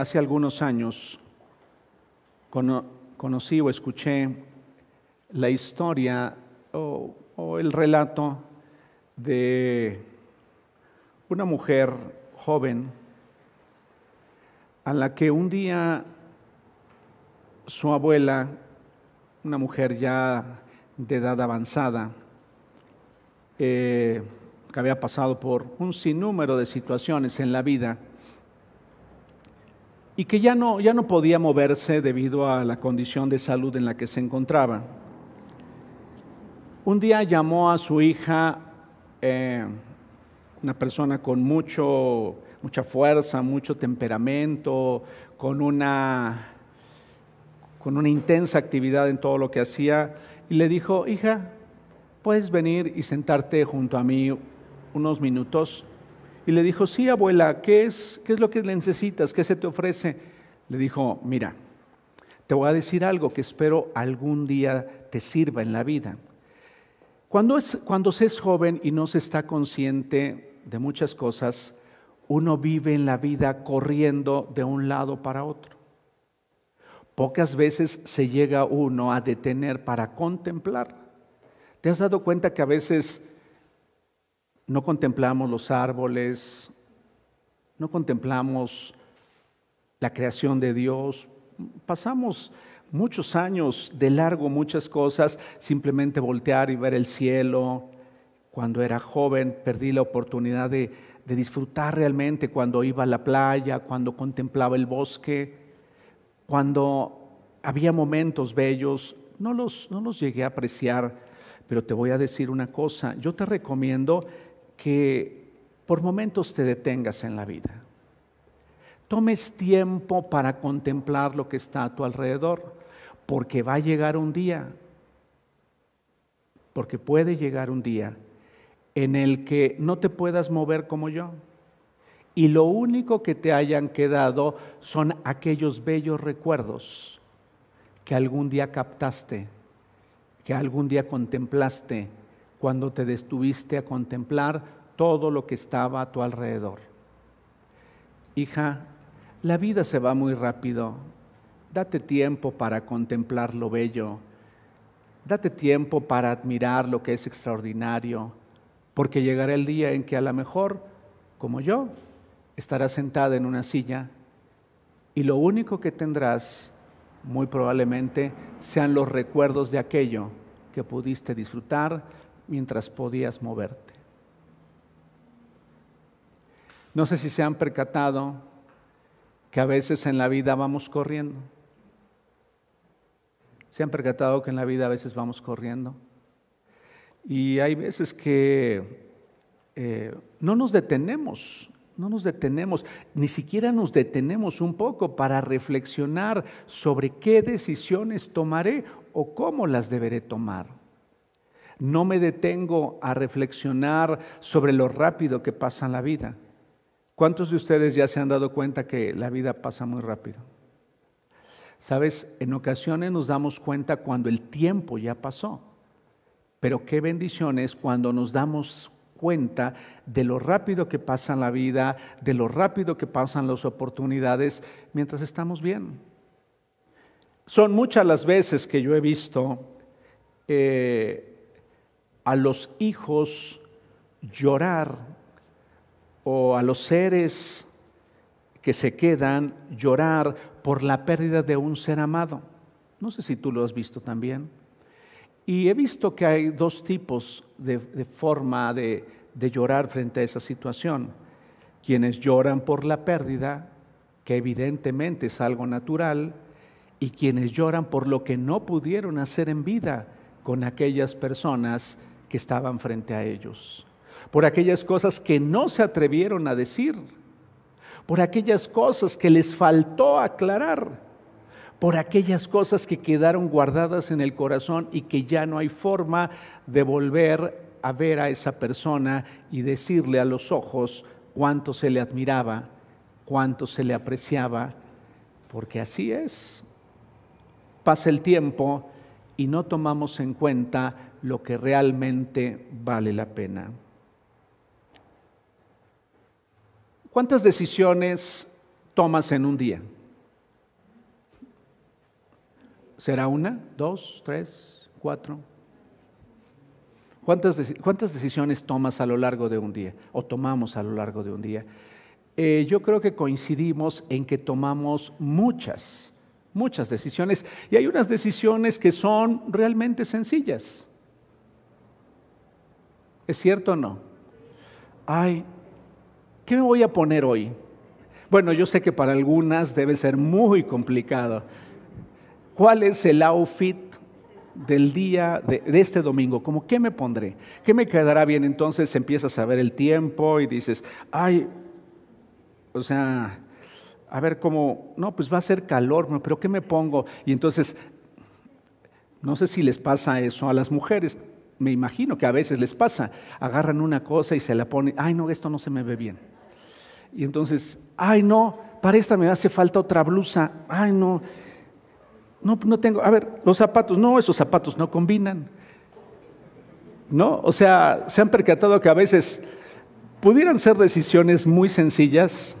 hace algunos años conocí o escuché la historia o, el relato de una mujer joven a la que un día su abuela, una mujer ya de edad avanzada, eh, que había pasado por un sinnúmero de situaciones en la vida, y que ya no, ya no podía moverse debido a la condición de salud en la que se encontraba. Un día llamó a su hija, eh, una persona con mucho, mucha fuerza, mucho temperamento, con una, con una intensa actividad en todo lo que hacía, y le dijo, hija, ¿puedes venir y sentarte junto a mí unos minutos? Y le dijo, sí, abuela, ¿qué es, ¿qué es lo que necesitas? ¿Qué se te ofrece? Le dijo, mira, te voy a decir algo que espero algún día te sirva en la vida. Cuando, es, cuando se es joven y no se está consciente de muchas cosas, uno vive en la vida corriendo de un lado para otro. Pocas veces se llega uno a detener para contemplar. ¿Te has dado cuenta que a veces no contemplamos los árboles, no contemplamos la creación de Dios, pasamos muchos años de largo muchas cosas, simplemente voltear y ver el cielo. Cuando era joven perdí la oportunidad de, disfrutar realmente cuando iba a la playa, cuando contemplaba el bosque, cuando había momentos bellos, no los, no los llegué a apreciar, pero te voy a decir una cosa, yo te recomiendo que por momentos te detengas en la vida. Tomes tiempo para contemplar lo que está a tu alrededor, porque va a llegar un día, porque puede llegar un día en el que no te puedas mover como yo. Y lo único que te hayan quedado son aquellos bellos recuerdos que algún día captaste, que algún día contemplaste, cuando te detuviste a contemplar todo lo que estaba a tu alrededor. Hija, la vida se va muy rápido. Date tiempo para contemplar lo bello. Date tiempo para admirar lo que es extraordinario, porque llegará el día en que a lo mejor, como yo, estarás sentada en una silla y lo único que tendrás muy probablemente sean los recuerdos de aquello que pudiste disfrutar, mientras podías moverte. No sé si se han percatado que a veces en la vida vamos corriendo. Se han percatado que en la vida a veces vamos corriendo. Y hay veces que eh, no nos detenemos, no nos detenemos, ni siquiera nos detenemos un poco para reflexionar sobre qué decisiones tomaré o cómo las deberé tomar no me detengo a reflexionar sobre lo rápido que pasa la vida. ¿Cuántos de ustedes ya se han dado cuenta que la vida pasa muy rápido? Sabes, en ocasiones nos damos cuenta cuando el tiempo ya pasó, pero qué bendición es cuando nos damos cuenta de lo rápido que pasa la vida, de lo rápido que pasan las oportunidades mientras estamos bien. Son muchas las veces que yo he visto eh, a los hijos llorar o a los seres que se quedan llorar por la pérdida de un ser amado. No sé si tú lo has visto también. Y he visto que hay dos tipos de, forma de, llorar frente a esa situación. Quienes lloran por la pérdida, que evidentemente es algo natural, y quienes lloran por lo que no pudieron hacer en vida con aquellas personas que estaban frente a ellos, por aquellas cosas que no se atrevieron a decir, por aquellas cosas que les faltó aclarar, por aquellas cosas que quedaron guardadas en el corazón y que ya no hay forma de volver a ver a esa persona y decirle a los ojos cuánto se le admiraba, cuánto se le apreciaba, porque así es. Pasa el tiempo y no tomamos en cuenta lo que realmente vale la pena. ¿Cuántas decisiones tomas en un día? ¿Será una, dos, tres, cuatro? ¿Cuántas, ¿Cuántas, decisiones tomas a lo largo de un día o tomamos a lo largo de un día? Eh, yo creo que coincidimos en que tomamos muchas, muchas decisiones y hay unas decisiones que son realmente sencillas. ¿Es cierto o no? Ay, ¿qué me voy a poner hoy? Bueno, yo sé que para algunas debe ser muy complicado. ¿Cuál es el outfit del día de, este domingo? ¿Cómo qué me pondré? ¿Qué me quedará bien? Entonces empiezas a ver el tiempo y dices, ay, o sea, a ver cómo, no, pues va a ser calor, pero ¿qué me pongo? Y entonces, no sé si les pasa eso a las mujeres, me imagino que a veces les pasa, agarran una cosa y se la ponen, ay no, esto no se me ve bien. Y entonces, ay no, para esta me hace falta otra blusa, ay no, no, no tengo, a ver, los zapatos, no, esos zapatos no combinan. ¿No? O sea, se han percatado que a veces pudieran ser decisiones muy sencillas.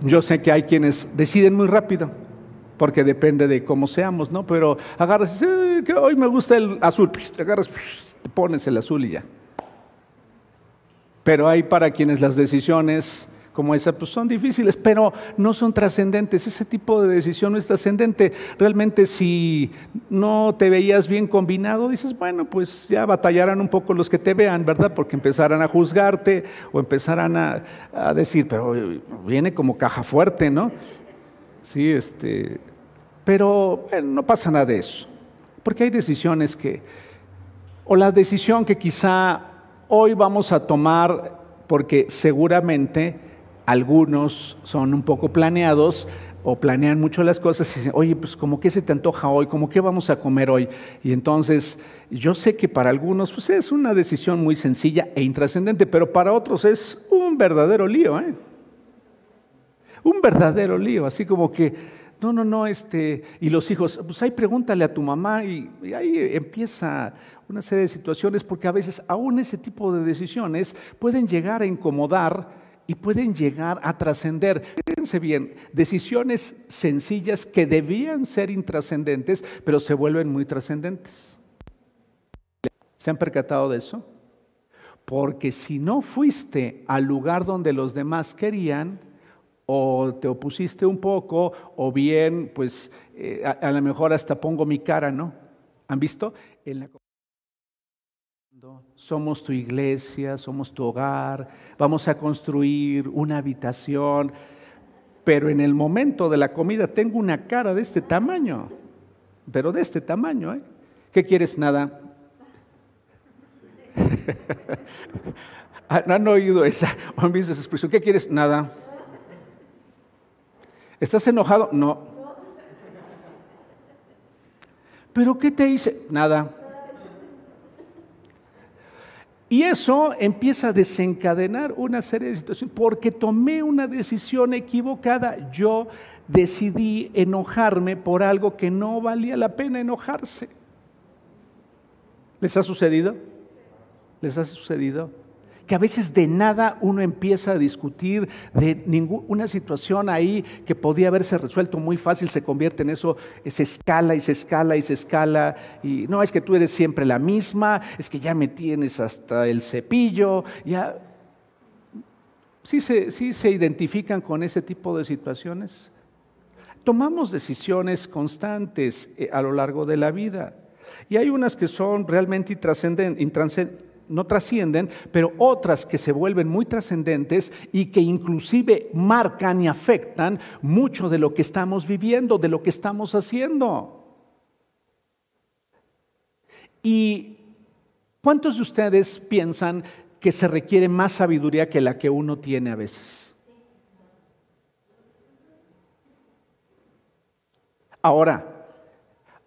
Yo sé que hay quienes deciden muy rápido porque depende de cómo seamos, ¿no? Pero agarras y dices, que hoy me gusta el azul, te agarras, te pones el azul y ya. Pero hay para quienes las decisiones como esa pues son difíciles, pero no son trascendentes. Ese tipo de decisión no es trascendente. Realmente si no te veías bien combinado, dices, bueno, pues ya batallarán un poco los que te vean, ¿verdad? Porque empezarán a juzgarte o empezarán a, a decir, pero viene como caja fuerte, ¿no? Sí, este, pero no pasa nada de eso, porque hay decisiones que, o la decisión que quizá hoy vamos a tomar, porque seguramente algunos son un poco planeados o planean mucho las cosas y dicen, oye, pues como que se te antoja hoy, como que vamos a comer hoy. Y entonces yo sé que para algunos pues es una decisión muy sencilla e intrascendente, pero para otros es un verdadero lío, ¿eh? Un verdadero lío, así como que no, no, no, este, y los hijos, pues ahí pregúntale a tu mamá y, ahí empieza una serie de situaciones porque a veces aún ese tipo de decisiones pueden llegar a incomodar y pueden llegar a trascender. Fíjense bien, decisiones sencillas que debían ser intrascendentes, pero se vuelven muy trascendentes. ¿Se han percatado de eso? Porque si no fuiste al lugar donde los demás querían, o te opusiste un poco, o bien, pues eh, a, lo mejor hasta pongo mi cara, ¿no? ¿Han visto? En la... Somos tu iglesia, somos tu hogar, vamos a construir una habitación, pero en el momento de la comida tengo una cara de este tamaño, pero de este tamaño, ¿eh? ¿Qué quieres? Nada. ¿Han oído esa, han visto esa expresión? ¿Qué quieres? Nada. ¿Estás enojado? No. ¿Pero qué te hice? Nada. Y eso empieza a desencadenar una serie de situaciones, porque tomé una decisión equivocada. Yo decidí enojarme por algo que no valía la pena enojarse. ¿Les ha sucedido? ¿Les ha sucedido? Que a veces de nada uno empieza a discutir de ninguna situación ahí que podía haberse resuelto muy fácil, se convierte en eso, se escala y se escala y se escala, y no, es que tú eres siempre la misma, es que ya me tienes hasta el cepillo, ya... ¿Sí se, sí se identifican con ese tipo de situaciones? Tomamos decisiones constantes eh, a lo largo de la vida. Y hay unas que son realmente intrascendentes no trascienden, pero otras que se vuelven muy trascendentes y que inclusive marcan y afectan mucho de lo que estamos viviendo, de lo que estamos haciendo. ¿Y cuántos de ustedes piensan que se requiere más sabiduría que la que uno tiene a veces? Ahora,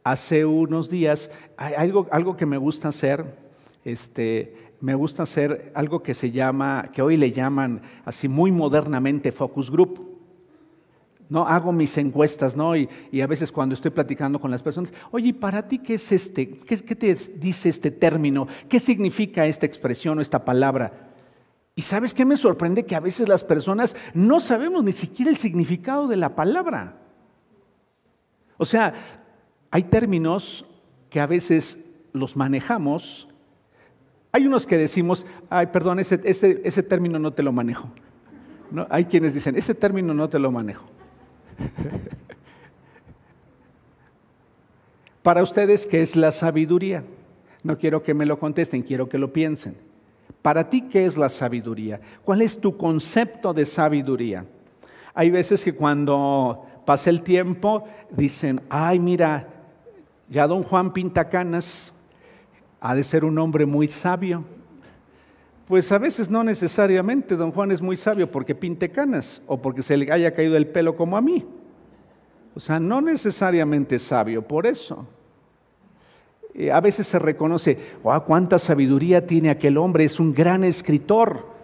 hace unos días, algo, algo que me gusta hacer, este, me gusta hacer algo que se llama, que hoy le llaman así muy modernamente focus group. ¿no? Hago mis encuestas, ¿no? Y, a veces cuando estoy platicando con las personas, oye, ¿para ti qué es este? ¿Qué, ¿Qué, te dice este término? ¿Qué significa esta expresión o esta palabra? Y sabes qué me sorprende que a veces las personas no sabemos ni siquiera el significado de la palabra. O sea, hay términos que a veces los manejamos. Hay unos que decimos, ay, perdón, ese, término no te lo manejo. ¿No? Hay quienes dicen, ese término no te lo manejo. Para ustedes, ¿qué es la sabiduría? No quiero que me lo contesten, quiero que lo piensen. Para ti, ¿qué es la sabiduría? ¿Cuál es tu concepto de sabiduría? Hay veces que cuando pasa el tiempo dicen, ay, mira, ya don Juan Pintacanas ha de ser un hombre muy sabio. Pues a veces no necesariamente don Juan es muy sabio porque pinte canas o porque se le haya caído el pelo como a mí. O sea, no necesariamente sabio por eso. Eh, a veces se reconoce, oh, cuánta sabiduría tiene aquel hombre, es un gran escritor.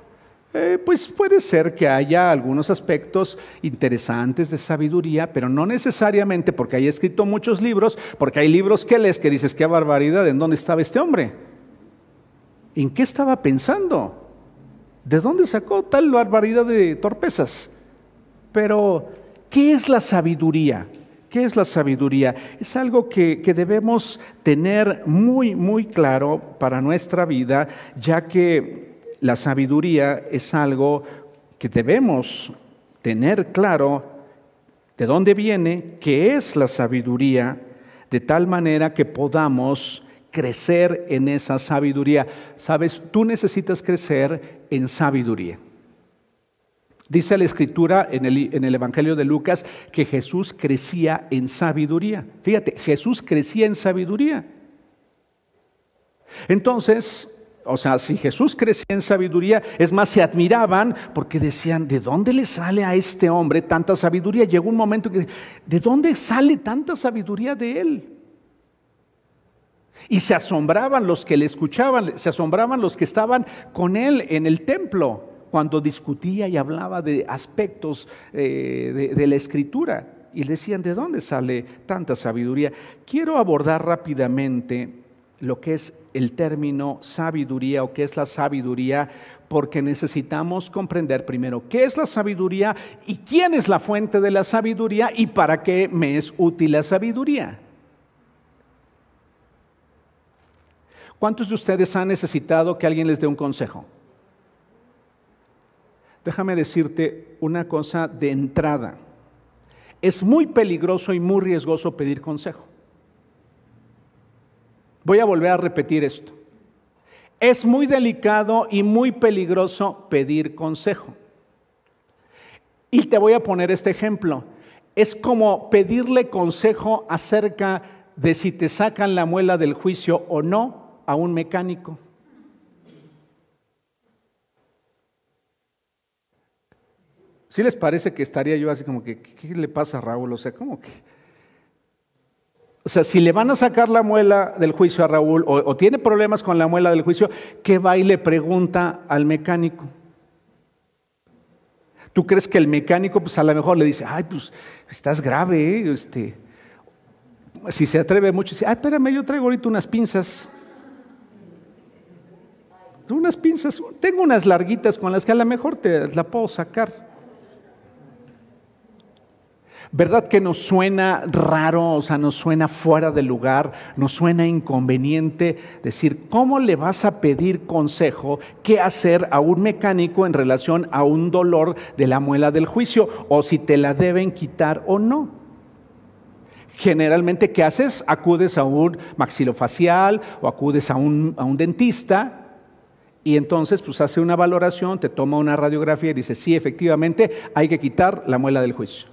Eh, pues puede ser que haya algunos aspectos interesantes de sabiduría, pero no necesariamente porque haya escrito muchos libros, porque hay libros que lees que dices, qué barbaridad, ¿en dónde estaba este hombre? ¿En qué estaba pensando? ¿De dónde sacó tal barbaridad de torpezas? Pero, ¿qué es la sabiduría? ¿Qué es la sabiduría? Es algo que, debemos tener muy, muy claro para nuestra vida, ya que la sabiduría es algo que debemos tener claro de dónde viene, qué es la sabiduría, de tal manera que podamos crecer en esa sabiduría. Sabes, tú necesitas crecer en sabiduría. Dice la escritura en el, en el, Evangelio de Lucas que Jesús crecía en sabiduría. Fíjate, Jesús crecía en sabiduría. Entonces, o sea, si Jesús crecía en sabiduría, es más, se admiraban porque decían, ¿de dónde le sale a este hombre tanta sabiduría? Llegó un momento que, ¿de dónde sale tanta sabiduría de él? Y se asombraban los que le escuchaban, se asombraban los que estaban con él en el templo cuando discutía y hablaba de aspectos eh, de, la escritura. Y decían, ¿de dónde sale tanta sabiduría? Quiero abordar rápidamente lo que es el término sabiduría o qué es la sabiduría, porque necesitamos comprender primero qué es la sabiduría y quién es la fuente de la sabiduría y para qué me es útil la sabiduría. ¿Cuántos de ustedes han necesitado que alguien les dé un consejo? Déjame decirte una cosa de entrada. Es muy peligroso y muy riesgoso pedir consejo. Voy a volver a repetir esto. Es muy delicado y muy peligroso pedir consejo. Y te voy a poner este ejemplo. Es como pedirle consejo acerca de si te sacan la muela del juicio o no a un mecánico. ¿Sí les parece que estaría yo así como que, ¿qué le pasa a Raúl? O sea, ¿cómo que? O sea, si le van a sacar la muela del juicio a Raúl o, tiene problemas con la muela del juicio, ¿qué va y le pregunta al mecánico? ¿Tú crees que el mecánico, pues a lo mejor le dice, ay, pues estás grave, ¿eh? este, si se atreve mucho, dice, ay, espérame, yo traigo ahorita unas pinzas. Unas pinzas, tengo unas larguitas con las que a lo mejor te la puedo sacar. ¿Verdad que nos suena raro, o sea, nos suena fuera de lugar, nos suena inconveniente decir, ¿cómo le vas a pedir consejo qué hacer a un mecánico en relación a un dolor de la muela del juicio o si te la deben quitar o no? Generalmente, ¿qué haces? Acudes a un maxilofacial o acudes a un, a un dentista y entonces pues hace una valoración, te toma una radiografía y dice, sí, efectivamente hay que quitar la muela del juicio.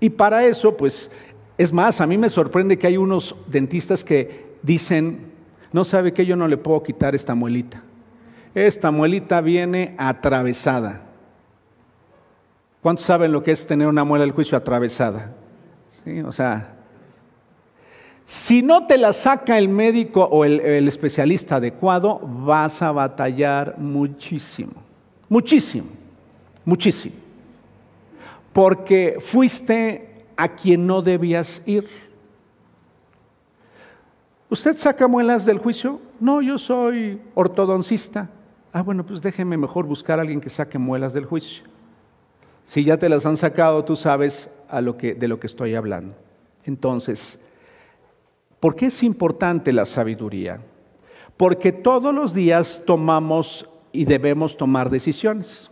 Y para eso, pues, es más, a mí me sorprende que hay unos dentistas que dicen, no sabe que yo no le puedo quitar esta muelita. Esta muelita viene atravesada. ¿Cuántos saben lo que es tener una muela del juicio atravesada? ¿Sí? O sea, si no te la saca el médico o el, el especialista adecuado, vas a batallar muchísimo, muchísimo, muchísimo porque fuiste a quien no debías ir. ¿Usted saca muelas del juicio? No, yo soy ortodoncista. Ah, bueno, pues déjeme mejor buscar a alguien que saque muelas del juicio. Si ya te las han sacado, tú sabes de lo que estoy hablando. Entonces, ¿por qué es importante la sabiduría? Porque todos los días tomamos y debemos tomar decisiones.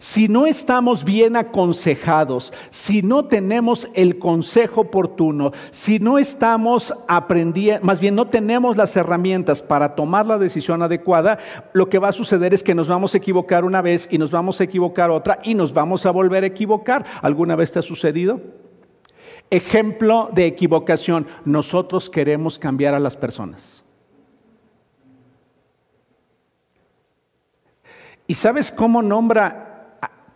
Si no estamos bien aconsejados, si no tenemos el consejo oportuno, si no estamos aprendiendo, más bien no tenemos las herramientas para tomar la decisión adecuada, lo que va a suceder es que nos vamos a equivocar una vez y nos vamos a equivocar otra y nos vamos a volver a equivocar. ¿Alguna vez te ha sucedido? Ejemplo de equivocación, nosotros queremos cambiar a las personas. ¿Y sabes cómo nombra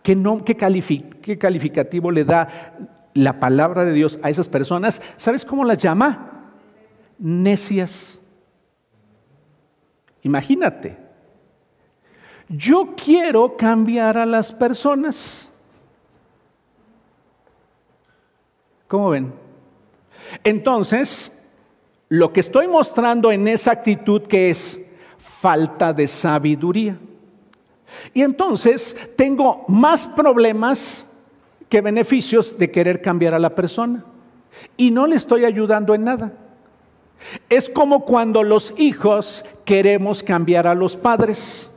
¿Qué, calificativo le da la palabra de Dios a esas personas? ¿Sabes cómo las llama? Necias. Imagínate. Yo quiero cambiar a las personas. ¿Cómo ven? Entonces, lo que estoy mostrando en esa actitud que es falta de sabiduría. Y entonces tengo más problemas que beneficios de querer cambiar a la persona. Y no le estoy ayudando en nada. Es como cuando los hijos queremos cambiar a los padres.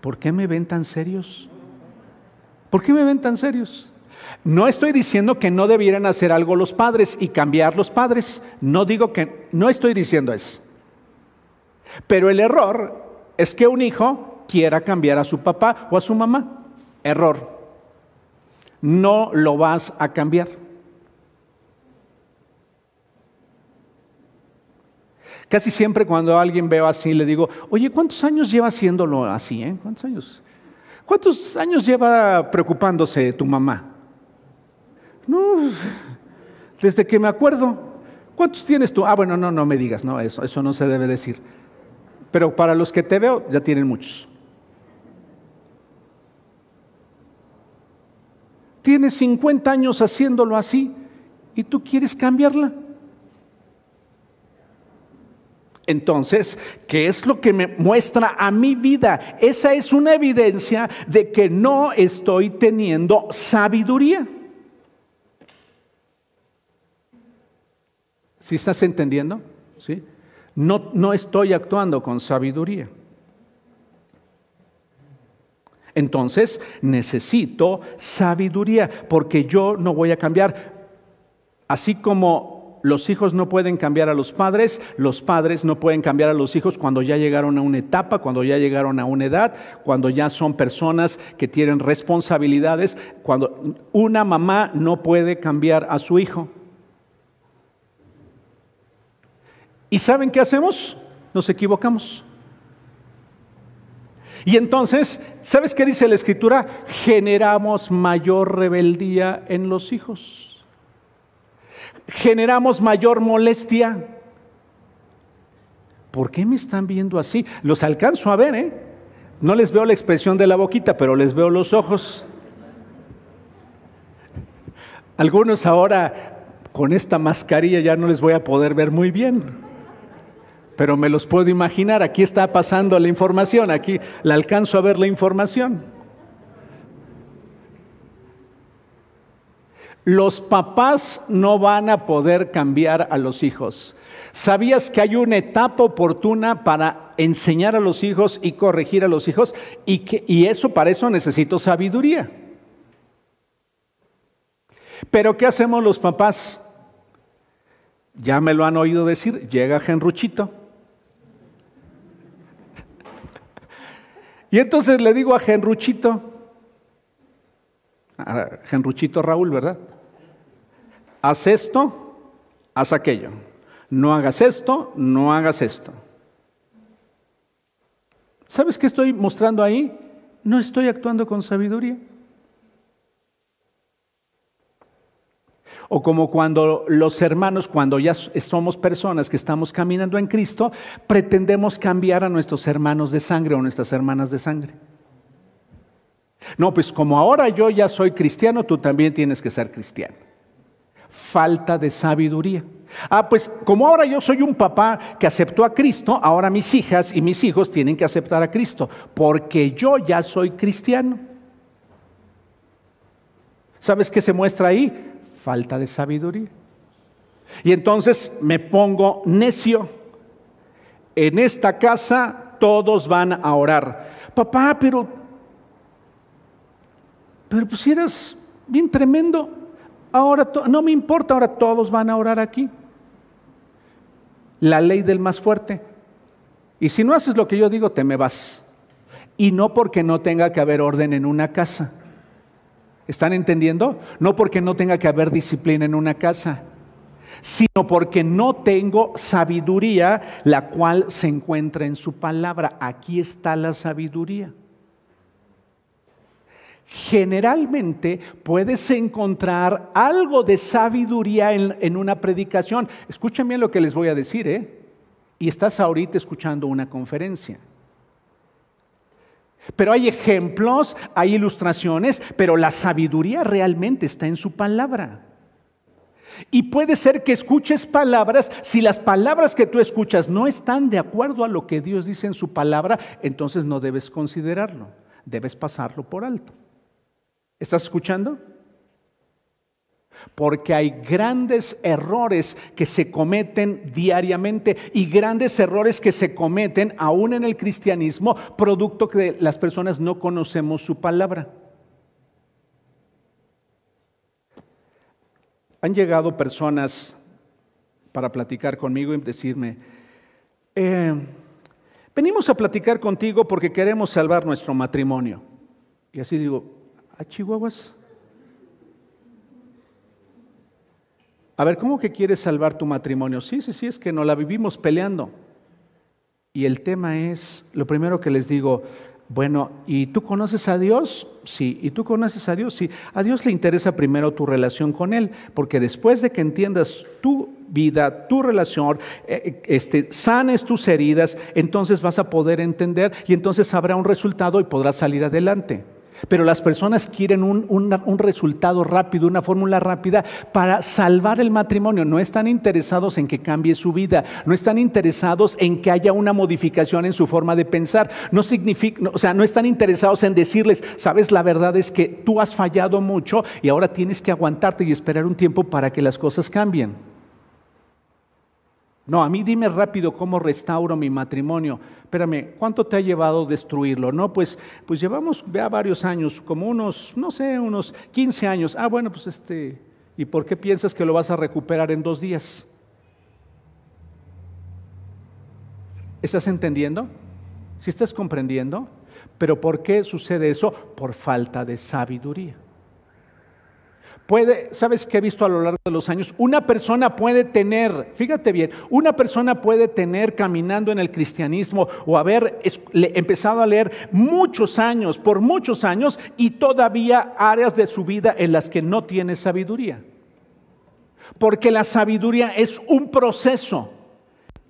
¿Por qué me ven tan serios? ¿Por qué me ven tan serios? No estoy diciendo que no debieran hacer algo los padres y cambiar los padres. No digo que, no estoy diciendo eso. Pero el error es que un hijo quiera cambiar a su papá o a su mamá. Error. No lo vas a cambiar. Casi siempre cuando alguien veo así le digo, oye, ¿cuántos años lleva haciéndolo así? Eh? ¿Cuántos años? ¿Cuántos años lleva preocupándose tu mamá? No, desde que me acuerdo. ¿Cuántos tienes tú? Ah, bueno, no, no me digas, no, eso, eso no se debe decir pero para los que te veo ya tienen muchos. Tienes 50 años haciéndolo así y tú quieres cambiarla. Entonces, ¿qué es lo que me muestra a mi vida? Esa es una evidencia de que no estoy teniendo sabiduría. ¿Sí estás entendiendo? ¿Sí? No, no estoy actuando con sabiduría. Entonces necesito sabiduría porque yo no voy a cambiar. Así como los hijos no pueden cambiar a los padres, los padres no pueden cambiar a los hijos cuando ya llegaron a una etapa, cuando ya llegaron a una edad, cuando ya son personas que tienen responsabilidades, cuando una mamá no puede cambiar a su hijo. ¿Y saben qué hacemos? Nos equivocamos. Y entonces, ¿sabes qué dice la escritura? Generamos mayor rebeldía en los hijos. Generamos mayor molestia. ¿Por qué me están viendo así? Los alcanzo a ver, ¿eh? No les veo la expresión de la boquita, pero les veo los ojos. Algunos ahora con esta mascarilla ya no les voy a poder ver muy bien pero me los puedo imaginar. Aquí está pasando la información, aquí la alcanzo a ver la información. Los papás no van a poder cambiar a los hijos. ¿Sabías que hay una etapa oportuna para enseñar a los hijos y corregir a los hijos? Y, que, y eso, para eso necesito sabiduría. Pero ¿qué hacemos los papás? Ya me lo han oído decir, llega Genruchito Y entonces le digo a Genruchito, a Genruchito Raúl, ¿verdad? Haz esto, haz aquello. No hagas esto, no hagas esto. ¿Sabes qué estoy mostrando ahí? No estoy actuando con sabiduría. O como cuando los hermanos, cuando ya somos personas que estamos caminando en Cristo, pretendemos cambiar a nuestros hermanos de sangre o nuestras hermanas de sangre. No, pues como ahora yo ya soy cristiano, tú también tienes que ser cristiano. Falta de sabiduría. Ah, pues como ahora yo soy un papá que aceptó a Cristo, ahora mis hijas y mis hijos tienen que aceptar a Cristo, porque yo ya soy cristiano. ¿Sabes qué se muestra ahí? Falta de sabiduría. Y entonces me pongo necio. En esta casa todos van a orar. Papá, pero, pero pues eras bien tremendo. Ahora no me importa, ahora todos van a orar aquí. La ley del más fuerte. Y si no haces lo que yo digo, te me vas. Y no porque no tenga que haber orden en una casa. ¿Están entendiendo? No porque no tenga que haber disciplina en una casa sino porque no tengo sabiduría, la cual se encuentra en su palabra. Aquí está la sabiduría. Generalmente puedes encontrar algo de sabiduría en, una predicación. Escuchen bien lo que les voy a decir, ¿eh? Y estás ahorita escuchando una conferencia. Pero hay ejemplos, hay ilustraciones, pero la sabiduría realmente está en su palabra. Y puede ser que escuches palabras, si las palabras que tú escuchas no están de acuerdo a lo que Dios dice en su palabra, entonces no debes considerarlo, debes pasarlo por alto. ¿Estás escuchando? Porque hay grandes errores que se cometen diariamente y grandes errores que se cometen aún en el cristianismo, producto que las personas no conocemos su palabra. Han llegado personas para platicar conmigo y decirme, eh, venimos a platicar contigo porque queremos salvar nuestro matrimonio. Y así digo, ¿a Chihuahuas? A ver, ¿cómo que quieres salvar tu matrimonio? Sí, sí, sí, es que no la vivimos peleando. Y el tema es, lo primero que les digo, bueno, ¿y tú conoces a Dios? Sí. ¿Y tú conoces a Dios? Sí. A Dios le interesa primero tu relación con Él, porque después de que entiendas tu vida, tu relación, eh, este, sanes tus heridas, entonces vas a poder entender y entonces habrá un resultado y podrás salir adelante. Pero las personas quieren un, resultado rápido, una fórmula rápida para salvar el matrimonio. No están interesados en que cambie su vida, no están interesados en que haya una modificación en su forma de pensar. No significa, o sea, no están interesados en decirles, sabes, la verdad es que tú has fallado mucho y ahora tienes que aguantarte y esperar un tiempo para que las cosas cambien. No, a mí dime rápido cómo restauro mi matrimonio. Espérame, ¿cuánto te ha llevado destruirlo? No, pues, pues llevamos vea varios años, como unos, no sé, unos 15 años. Ah, bueno, pues este, ¿y por qué piensas que lo vas a recuperar en dos días? ¿Estás entendiendo? ¿Sí estás comprendiendo? Pero ¿por qué sucede eso? Por falta de sabiduría. Puede, ¿sabes qué he visto a lo largo de los años? Una persona puede tener, fíjate bien, una persona puede tener caminando en el cristianismo o haber empezado a leer muchos años, por muchos años, y todavía áreas de su vida en las que no tiene sabiduría. Porque la sabiduría es un proceso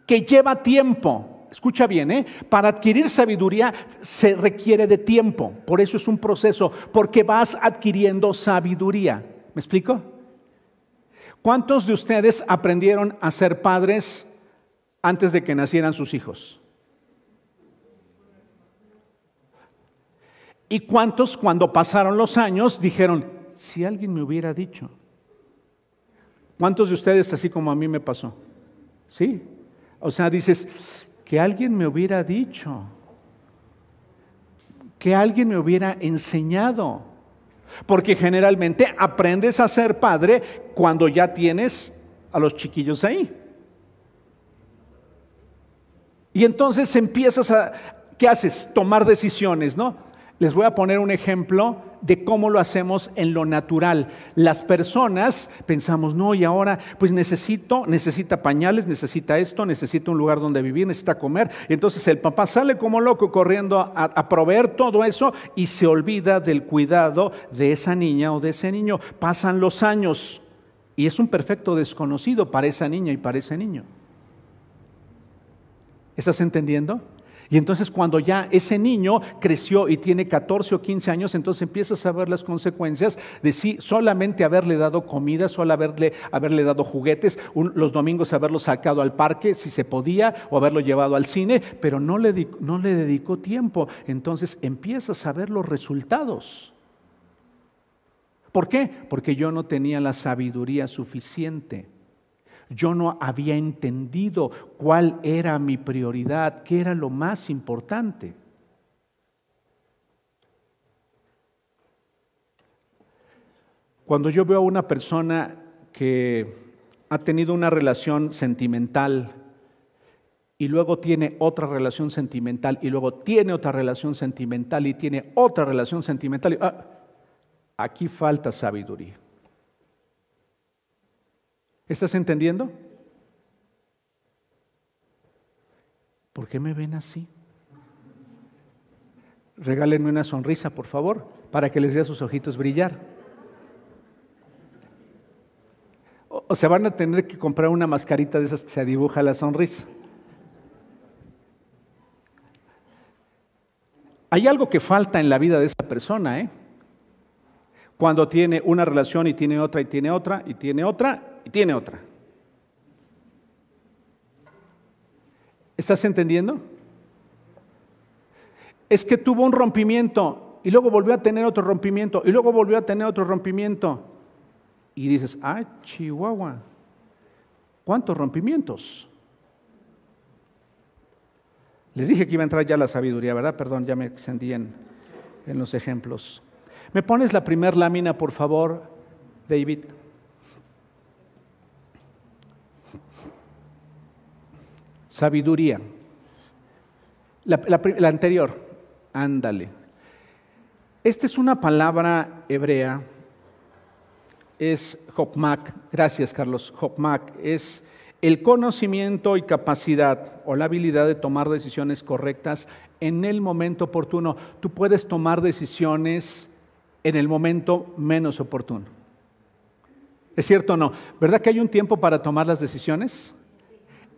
que lleva tiempo. Escucha bien, ¿eh? para adquirir sabiduría se requiere de tiempo. Por eso es un proceso, porque vas adquiriendo sabiduría. ¿Me explico? ¿Cuántos de ustedes aprendieron a ser padres antes de que nacieran sus hijos? ¿Y cuántos cuando pasaron los años dijeron, si alguien me hubiera dicho? ¿Cuántos de ustedes, así como a mí me pasó? ¿Sí? O sea, dices, que alguien me hubiera dicho, que alguien me hubiera enseñado. Porque generalmente aprendes a ser padre cuando ya tienes a los chiquillos ahí. Y entonces empiezas a, ¿qué haces? Tomar decisiones, ¿no? Les voy a poner un ejemplo de cómo lo hacemos en lo natural. Las personas pensamos, no, y ahora pues necesito, necesita pañales, necesita esto, necesita un lugar donde vivir, necesita comer. Y entonces el papá sale como loco corriendo a, a proveer todo eso y se olvida del cuidado de esa niña o de ese niño. Pasan los años y es un perfecto desconocido para esa niña y para ese niño. ¿Estás entendiendo? Y entonces cuando ya ese niño creció y tiene 14 o 15 años, entonces empiezas a ver las consecuencias de sí solamente haberle dado comida, solo haberle, haberle dado juguetes, los domingos haberlo sacado al parque si se podía o haberlo llevado al cine, pero no le, no le dedicó tiempo. Entonces empiezas a ver los resultados. ¿Por qué? Porque yo no tenía la sabiduría suficiente. Yo no había entendido cuál era mi prioridad, qué era lo más importante. Cuando yo veo a una persona que ha tenido una relación sentimental y luego tiene otra relación sentimental y luego tiene otra relación sentimental y tiene otra relación sentimental, ah, aquí falta sabiduría. ¿Estás entendiendo? ¿Por qué me ven así? Regálenme una sonrisa, por favor, para que les vea sus ojitos brillar. O se van a tener que comprar una mascarita de esas que se dibuja la sonrisa. Hay algo que falta en la vida de esa persona, ¿eh? Cuando tiene una relación y tiene otra y tiene otra y tiene otra y tiene otra. ¿Estás entendiendo? Es que tuvo un rompimiento y luego volvió a tener otro rompimiento y luego volvió a tener otro rompimiento. Y dices, ah, Chihuahua, ¿cuántos rompimientos? Les dije que iba a entrar ya la sabiduría, ¿verdad? Perdón, ya me extendí en, en los ejemplos. ¿Me pones la primera lámina, por favor, David? Sabiduría. La, anterior, ándale. Esta es una palabra hebrea, es hokmak, gracias Carlos, hokmak, es el conocimiento y capacidad o la habilidad de tomar decisiones correctas en el momento oportuno. Tú puedes tomar decisiones en el momento menos oportuno. ¿Es cierto o no? ¿Verdad que hay un tiempo para tomar las decisiones?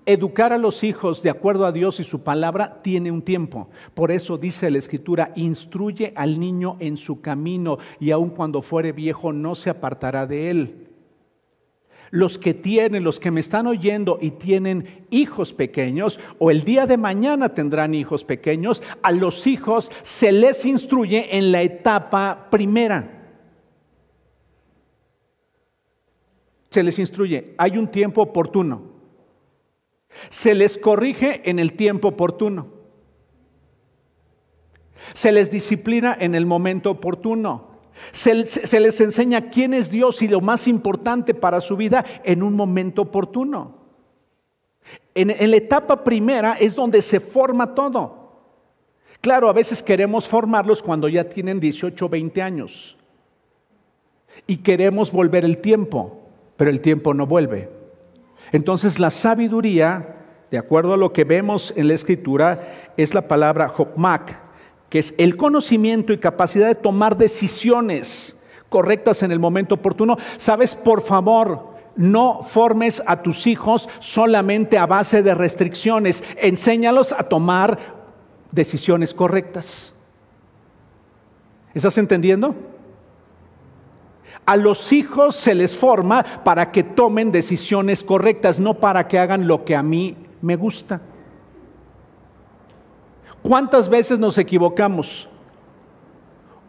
Educar a los hijos de acuerdo a Dios y su palabra tiene un tiempo. Por eso dice la Escritura, instruye al niño en su camino y aun cuando fuere viejo no se apartará de él. Los que tienen, los que me están oyendo y tienen hijos pequeños o el día de mañana tendrán hijos pequeños, a los hijos se les instruye en la etapa primera. Se les instruye, hay un tiempo oportuno. Se les corrige en el tiempo oportuno. Se les disciplina en el momento oportuno. Se, les enseña quién es Dios y lo más importante para su vida en un momento oportuno. En, en la etapa primera es donde se forma todo. Claro, a veces queremos formarlos cuando ya tienen 18 o 20 años. Y queremos volver el tiempo, pero el tiempo no vuelve. Entonces la sabiduría, de acuerdo a lo que vemos en la escritura, es la palabra hokmak, que es el conocimiento y capacidad de tomar decisiones correctas en el momento oportuno. Sabes, por favor, no formes a tus hijos solamente a base de restricciones, enséñalos a tomar decisiones correctas. ¿Estás entendiendo? A los hijos se les forma para que tomen decisiones correctas, no para que hagan lo que a mí me gusta. ¿Cuántas veces nos equivocamos?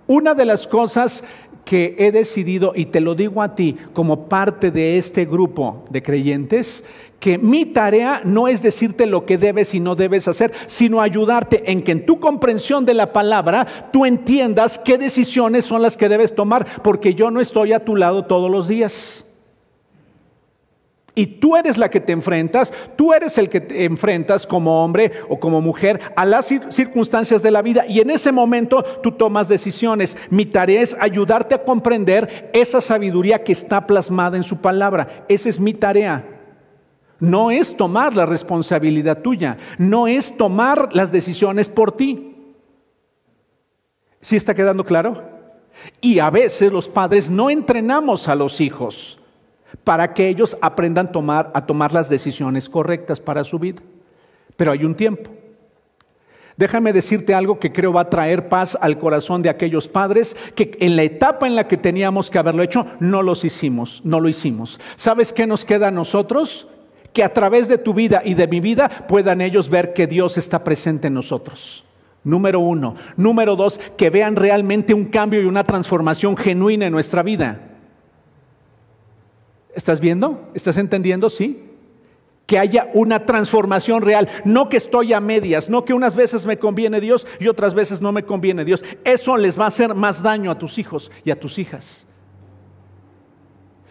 Una de las cosas que he decidido, y te lo digo a ti como parte de este grupo de creyentes, que mi tarea no es decirte lo que debes y no debes hacer, sino ayudarte en que en tu comprensión de la palabra tú entiendas qué decisiones son las que debes tomar, porque yo no estoy a tu lado todos los días. Y tú eres la que te enfrentas, tú eres el que te enfrentas como hombre o como mujer a las circunstancias de la vida. Y en ese momento tú tomas decisiones. Mi tarea es ayudarte a comprender esa sabiduría que está plasmada en su palabra. Esa es mi tarea. No es tomar la responsabilidad tuya, no es tomar las decisiones por ti. ¿Sí está quedando claro? Y a veces los padres no entrenamos a los hijos para que ellos aprendan tomar, a tomar las decisiones correctas para su vida. Pero hay un tiempo. Déjame decirte algo que creo va a traer paz al corazón de aquellos padres que en la etapa en la que teníamos que haberlo hecho, no los hicimos, no lo hicimos. ¿Sabes qué nos queda a nosotros? Que a través de tu vida y de mi vida puedan ellos ver que Dios está presente en nosotros. Número uno. Número dos, que vean realmente un cambio y una transformación genuina en nuestra vida. ¿Estás viendo? ¿Estás entendiendo? Sí que haya una transformación real, no que estoy a medias, no que unas veces me conviene Dios y otras veces no me conviene Dios. Eso les va a hacer más daño a tus hijos y a tus hijas.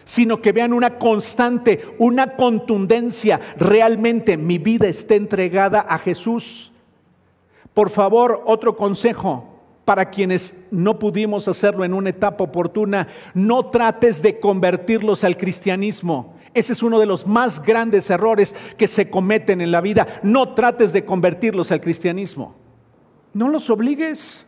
Sino que vean una constante, una contundencia. Realmente mi vida está entregada a Jesús. Por favor, otro consejo para quienes no pudimos hacerlo en una etapa oportuna, no trates de convertirlos al cristianismo. Ese es uno de los más grandes errores que se cometen en la vida. No trates de convertirlos al cristianismo. No los obligues.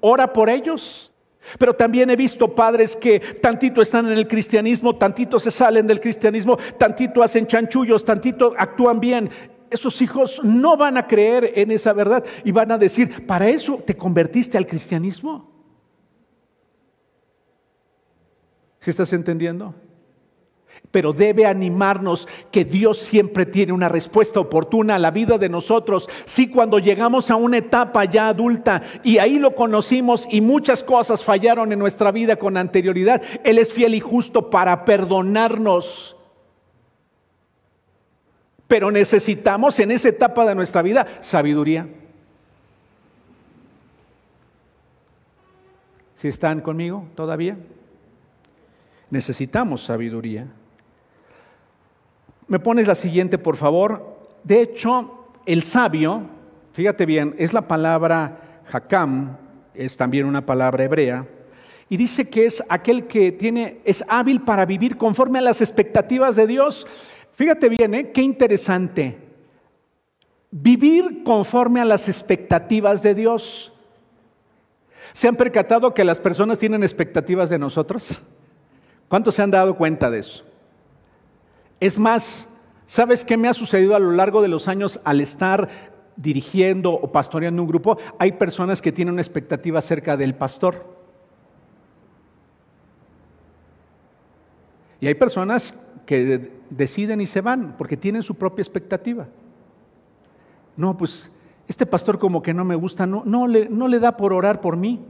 Ora por ellos. Pero también he visto padres que tantito están en el cristianismo, tantito se salen del cristianismo, tantito hacen chanchullos, tantito actúan bien. Esos hijos no van a creer en esa verdad y van a decir, ¿para eso te convertiste al cristianismo? ¿Sí estás entendiendo? Pero debe animarnos que Dios siempre tiene una respuesta oportuna a la vida de nosotros. Si cuando llegamos a una etapa ya adulta y ahí lo conocimos y muchas cosas fallaron en nuestra vida con anterioridad, Él es fiel y justo para perdonarnos. Pero necesitamos en esa etapa de nuestra vida sabiduría. ¿Si están conmigo todavía? Necesitamos sabiduría. Me pones la siguiente, por favor. De hecho, el sabio, fíjate bien, es la palabra hakam, es también una palabra hebrea, y dice que es aquel que tiene, es hábil para vivir conforme a las expectativas de Dios. Fíjate bien, ¿eh? qué interesante. Vivir conforme a las expectativas de Dios. ¿Se han percatado que las personas tienen expectativas de nosotros? ¿Cuántos se han dado cuenta de eso? Es más, ¿sabes qué me ha sucedido a lo largo de los años al estar dirigiendo o pastoreando un grupo? Hay personas que tienen una expectativa acerca del pastor. Y hay personas que deciden y se van porque tienen su propia expectativa. No, pues este pastor como que no me gusta, no, no, le, da por orar por mí.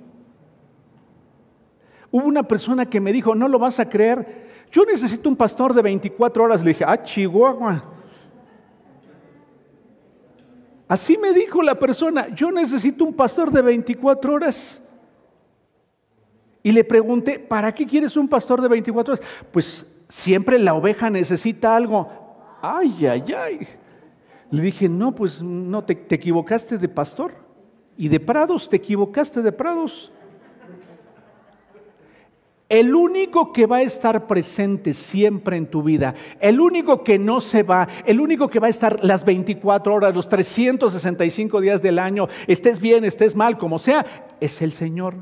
Hubo una persona que me dijo, no lo vas a creer, yo necesito un pastor de 24 horas. Le dije, ah, Chihuahua. Así me dijo la persona, yo necesito un pastor de 24 horas. Y le pregunté, ¿para qué quieres un pastor de 24 horas? Pues siempre la oveja necesita algo. Ay, ay, ay. Le dije, no, pues no, te, te equivocaste de pastor. Y de prados, te equivocaste de prados. El único que va a estar presente siempre en tu vida, el único que no se va, el único que va a estar las 24 horas, los 365 días del año, estés bien, estés mal, como sea, es el Señor.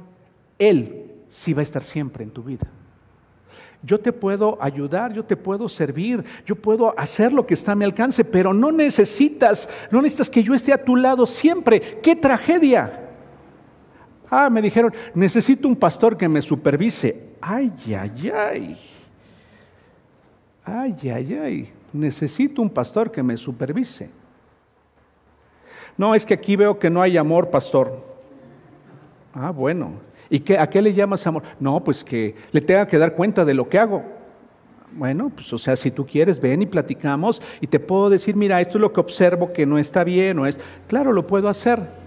Él sí va a estar siempre en tu vida. Yo te puedo ayudar, yo te puedo servir, yo puedo hacer lo que está a mi alcance, pero no necesitas, no necesitas que yo esté a tu lado siempre. ¡Qué tragedia! Ah, me dijeron, necesito un pastor que me supervise. Ay, ay, ay. Ay, ay, ay. Necesito un pastor que me supervise. No, es que aquí veo que no hay amor, pastor. Ah, bueno. ¿Y qué, a qué le llamas amor? No, pues que le tenga que dar cuenta de lo que hago. Bueno, pues o sea, si tú quieres, ven y platicamos y te puedo decir, mira, esto es lo que observo que no está bien o es, claro, lo puedo hacer.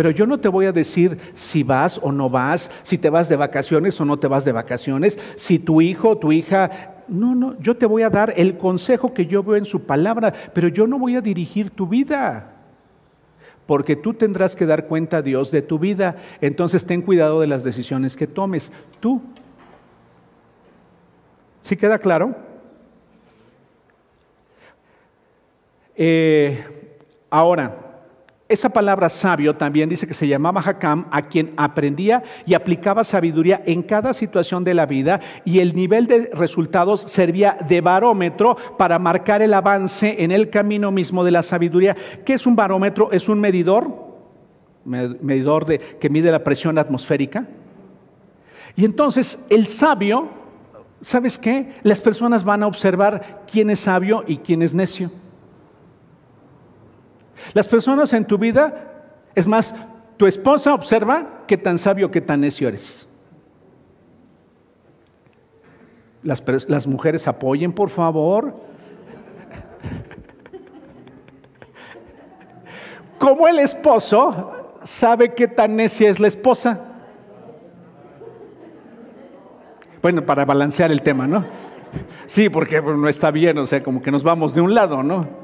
Pero yo no te voy a decir si vas o no vas, si te vas de vacaciones o no te vas de vacaciones, si tu hijo o tu hija... No, no, yo te voy a dar el consejo que yo veo en su palabra, pero yo no voy a dirigir tu vida. Porque tú tendrás que dar cuenta a Dios de tu vida. Entonces ten cuidado de las decisiones que tomes. Tú. ¿Sí queda claro? Eh, ahora, esa palabra sabio también dice que se llamaba Hakam, a quien aprendía y aplicaba sabiduría en cada situación de la vida y el nivel de resultados servía de barómetro para marcar el avance en el camino mismo de la sabiduría. ¿Qué es un barómetro? Es un medidor medidor de, que mide la presión atmosférica. Y entonces el sabio, ¿sabes qué? Las personas van a observar quién es sabio y quién es necio. Las personas en tu vida, es más, tu esposa observa qué tan sabio, qué tan necio eres. Las, las mujeres apoyen, por favor. Como el esposo sabe qué tan necia es la esposa. Bueno, para balancear el tema, ¿no? Sí, porque no está bien, o sea, como que nos vamos de un lado, ¿no?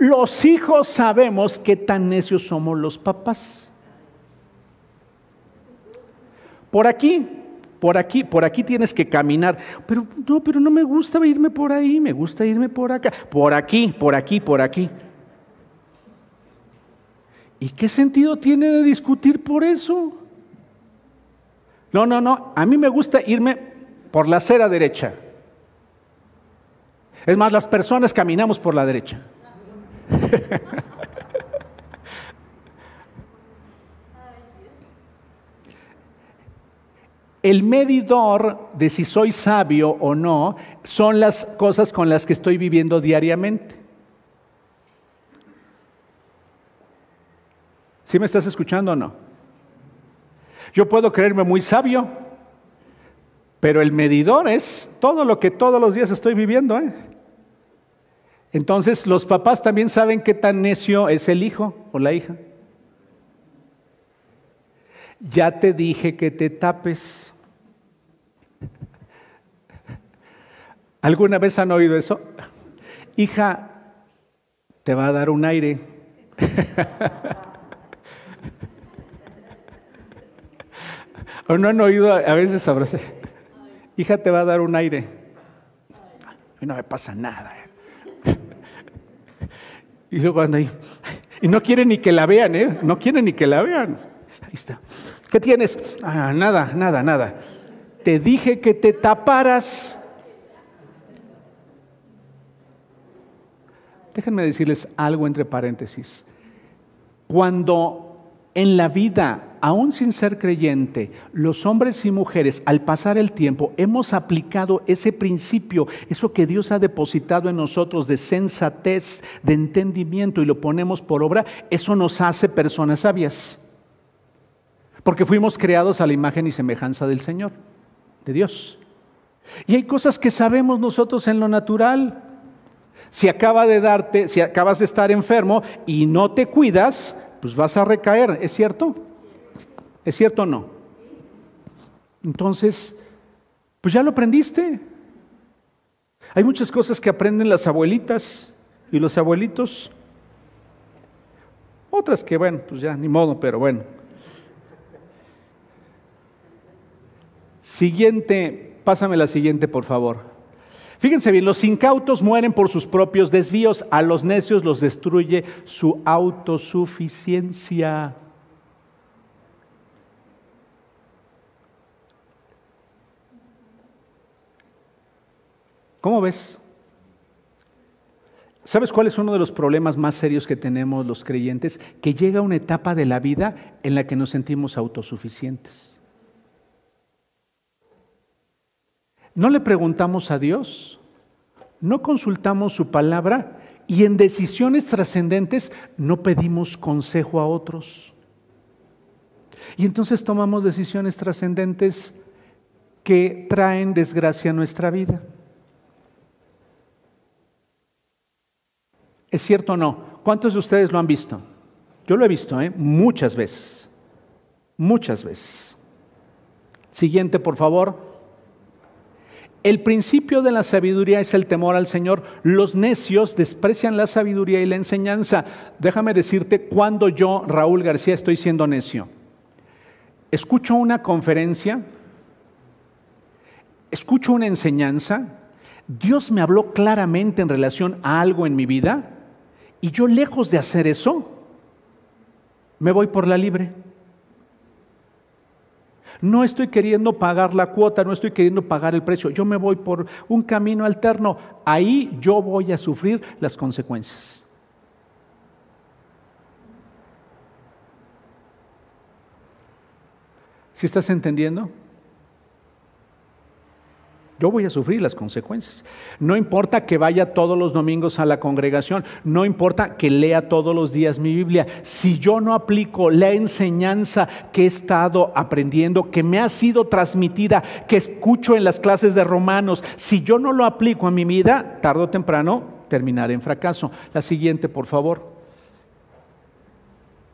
Los hijos sabemos qué tan necios somos los papás. Por aquí, por aquí, por aquí tienes que caminar. Pero no, pero no me gusta irme por ahí, me gusta irme por acá. Por aquí, por aquí, por aquí. ¿Y qué sentido tiene de discutir por eso? No, no, no. A mí me gusta irme por la acera derecha. Es más, las personas caminamos por la derecha. El medidor de si soy sabio o no son las cosas con las que estoy viviendo diariamente. ¿Sí me estás escuchando o no? Yo puedo creerme muy sabio, pero el medidor es todo lo que todos los días estoy viviendo. ¿eh? Entonces los papás también saben qué tan necio es el hijo o la hija. Ya te dije que te tapes. ¿Alguna vez han oído eso? Hija, te va a dar un aire. ¿O no han oído a veces abrazar? Hija, te va a dar un aire. No me pasa nada. Y luego anda ahí. Y no quiere ni que la vean, ¿eh? No quiere ni que la vean. Ahí está. ¿Qué tienes? Ah, nada, nada, nada. Te dije que te taparas. Déjenme decirles algo entre paréntesis. Cuando en la vida aún sin ser creyente, los hombres y mujeres, al pasar el tiempo, hemos aplicado ese principio, eso que Dios ha depositado en nosotros de sensatez, de entendimiento y lo ponemos por obra, eso nos hace personas sabias. Porque fuimos creados a la imagen y semejanza del Señor, de Dios. Y hay cosas que sabemos nosotros en lo natural. Si acaba de darte, si acabas de estar enfermo y no te cuidas, pues vas a recaer, ¿es cierto? ¿Es cierto o no? Entonces, pues ya lo aprendiste. Hay muchas cosas que aprenden las abuelitas y los abuelitos. Otras que, bueno, pues ya, ni modo, pero bueno. Siguiente, pásame la siguiente, por favor. Fíjense bien, los incautos mueren por sus propios desvíos, a los necios los destruye su autosuficiencia. ¿Cómo ves? ¿Sabes cuál es uno de los problemas más serios que tenemos los creyentes? Que llega una etapa de la vida en la que nos sentimos autosuficientes. No le preguntamos a Dios, no consultamos su palabra y en decisiones trascendentes no pedimos consejo a otros. Y entonces tomamos decisiones trascendentes que traen desgracia a nuestra vida. ¿Es cierto o no? ¿Cuántos de ustedes lo han visto? Yo lo he visto, ¿eh? Muchas veces. Muchas veces. Siguiente, por favor. El principio de la sabiduría es el temor al Señor. Los necios desprecian la sabiduría y la enseñanza. Déjame decirte cuando yo, Raúl García, estoy siendo necio. Escucho una conferencia, escucho una enseñanza, Dios me habló claramente en relación a algo en mi vida y yo lejos de hacer eso, me voy por la libre. No estoy queriendo pagar la cuota, no estoy queriendo pagar el precio, yo me voy por un camino alterno. Ahí yo voy a sufrir las consecuencias. ¿Sí estás entendiendo? Yo voy a sufrir las consecuencias. No importa que vaya todos los domingos a la congregación, no importa que lea todos los días mi Biblia. Si yo no aplico la enseñanza que he estado aprendiendo, que me ha sido transmitida, que escucho en las clases de romanos, si yo no lo aplico a mi vida, tarde o temprano terminaré en fracaso. La siguiente, por favor.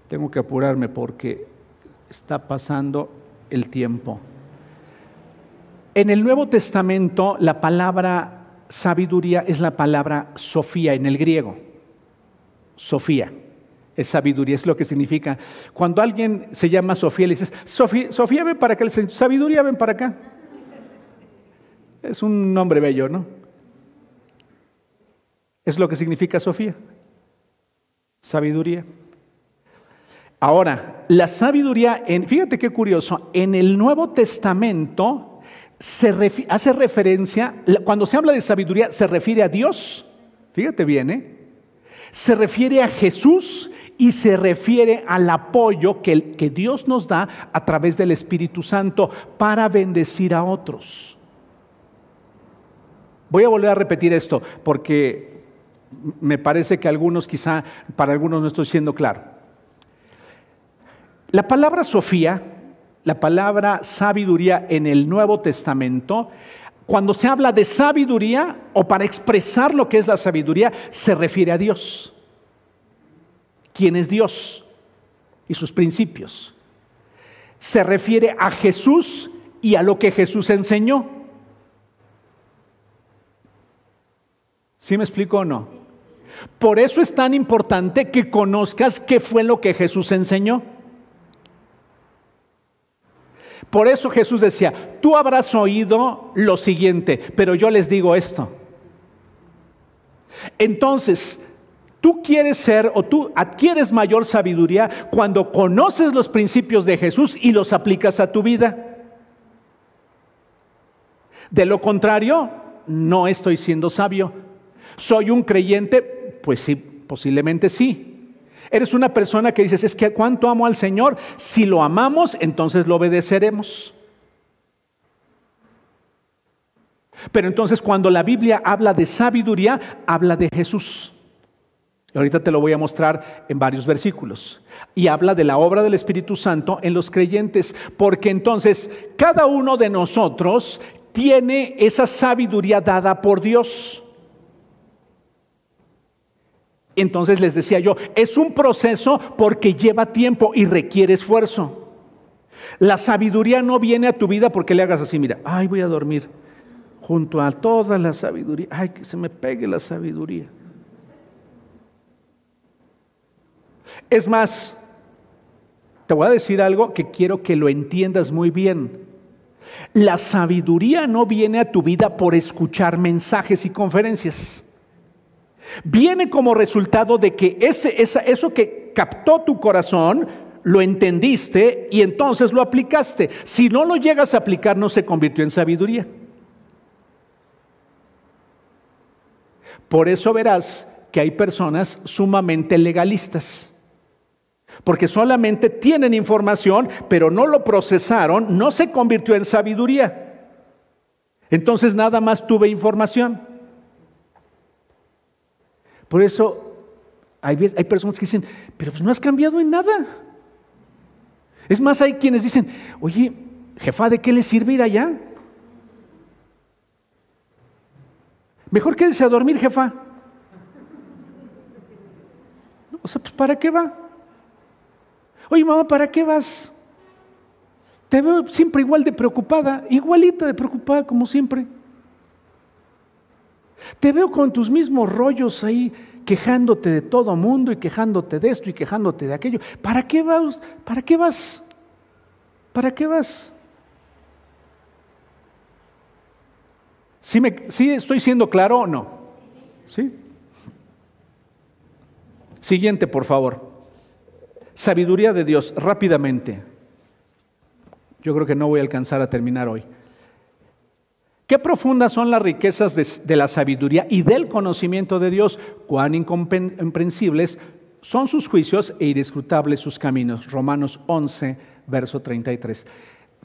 Tengo que apurarme porque está pasando el tiempo. En el Nuevo Testamento la palabra sabiduría es la palabra Sofía en el griego. Sofía es sabiduría, es lo que significa. Cuando alguien se llama Sofía, le dices, Sofía, Sofía ven para acá, sabiduría ven para acá. Es un nombre bello, ¿no? Es lo que significa Sofía. Sabiduría. Ahora, la sabiduría, en, fíjate qué curioso, en el Nuevo Testamento se hace referencia, cuando se habla de sabiduría, se refiere a Dios, fíjate bien, ¿eh? se refiere a Jesús y se refiere al apoyo que, que Dios nos da a través del Espíritu Santo para bendecir a otros. Voy a volver a repetir esto porque me parece que algunos quizá, para algunos no estoy siendo claro. La palabra Sofía la palabra sabiduría en el Nuevo Testamento, cuando se habla de sabiduría o para expresar lo que es la sabiduría, se refiere a Dios. ¿Quién es Dios? Y sus principios. Se refiere a Jesús y a lo que Jesús enseñó. ¿Sí me explico o no? Por eso es tan importante que conozcas qué fue lo que Jesús enseñó. Por eso Jesús decía, tú habrás oído lo siguiente, pero yo les digo esto. Entonces, tú quieres ser o tú adquieres mayor sabiduría cuando conoces los principios de Jesús y los aplicas a tu vida. De lo contrario, no estoy siendo sabio. ¿Soy un creyente? Pues sí, posiblemente sí. Eres una persona que dices, es que cuánto amo al Señor. Si lo amamos, entonces lo obedeceremos. Pero entonces cuando la Biblia habla de sabiduría, habla de Jesús. ahorita te lo voy a mostrar en varios versículos. Y habla de la obra del Espíritu Santo en los creyentes, porque entonces cada uno de nosotros tiene esa sabiduría dada por Dios. Entonces les decía yo, es un proceso porque lleva tiempo y requiere esfuerzo. La sabiduría no viene a tu vida porque le hagas así, mira, ay, voy a dormir junto a toda la sabiduría, ay, que se me pegue la sabiduría. Es más, te voy a decir algo que quiero que lo entiendas muy bien. La sabiduría no viene a tu vida por escuchar mensajes y conferencias. Viene como resultado de que ese, eso que captó tu corazón, lo entendiste y entonces lo aplicaste. Si no lo llegas a aplicar, no se convirtió en sabiduría. Por eso verás que hay personas sumamente legalistas. Porque solamente tienen información, pero no lo procesaron, no se convirtió en sabiduría. Entonces nada más tuve información. Por eso hay, personas que dicen, pero pues no has cambiado en nada. Es más, hay quienes dicen, oye, jefa, ¿de qué le sirve ir allá? Mejor quédese a dormir, jefa. O sea, pues ¿para qué va? Oye, mamá, ¿para qué vas? Te veo siempre igual de preocupada, igualita de preocupada como siempre. Te veo con tus mismos rollos ahí quejándote de todo mundo y quejándote de esto y quejándote de aquello. ¿Para qué vas? ¿Para qué vas? ¿Para qué vas? ¿Sí, me, ¿Sí estoy siendo claro o no? ¿Sí? Siguiente, por favor. Sabiduría de Dios, rápidamente. Yo creo que no voy a alcanzar a terminar hoy. Qué profundas son las riquezas de, la sabiduría y del conocimiento de Dios, cuán incomprensibles son sus juicios e inescrutables sus caminos. Romanos 11, verso 33.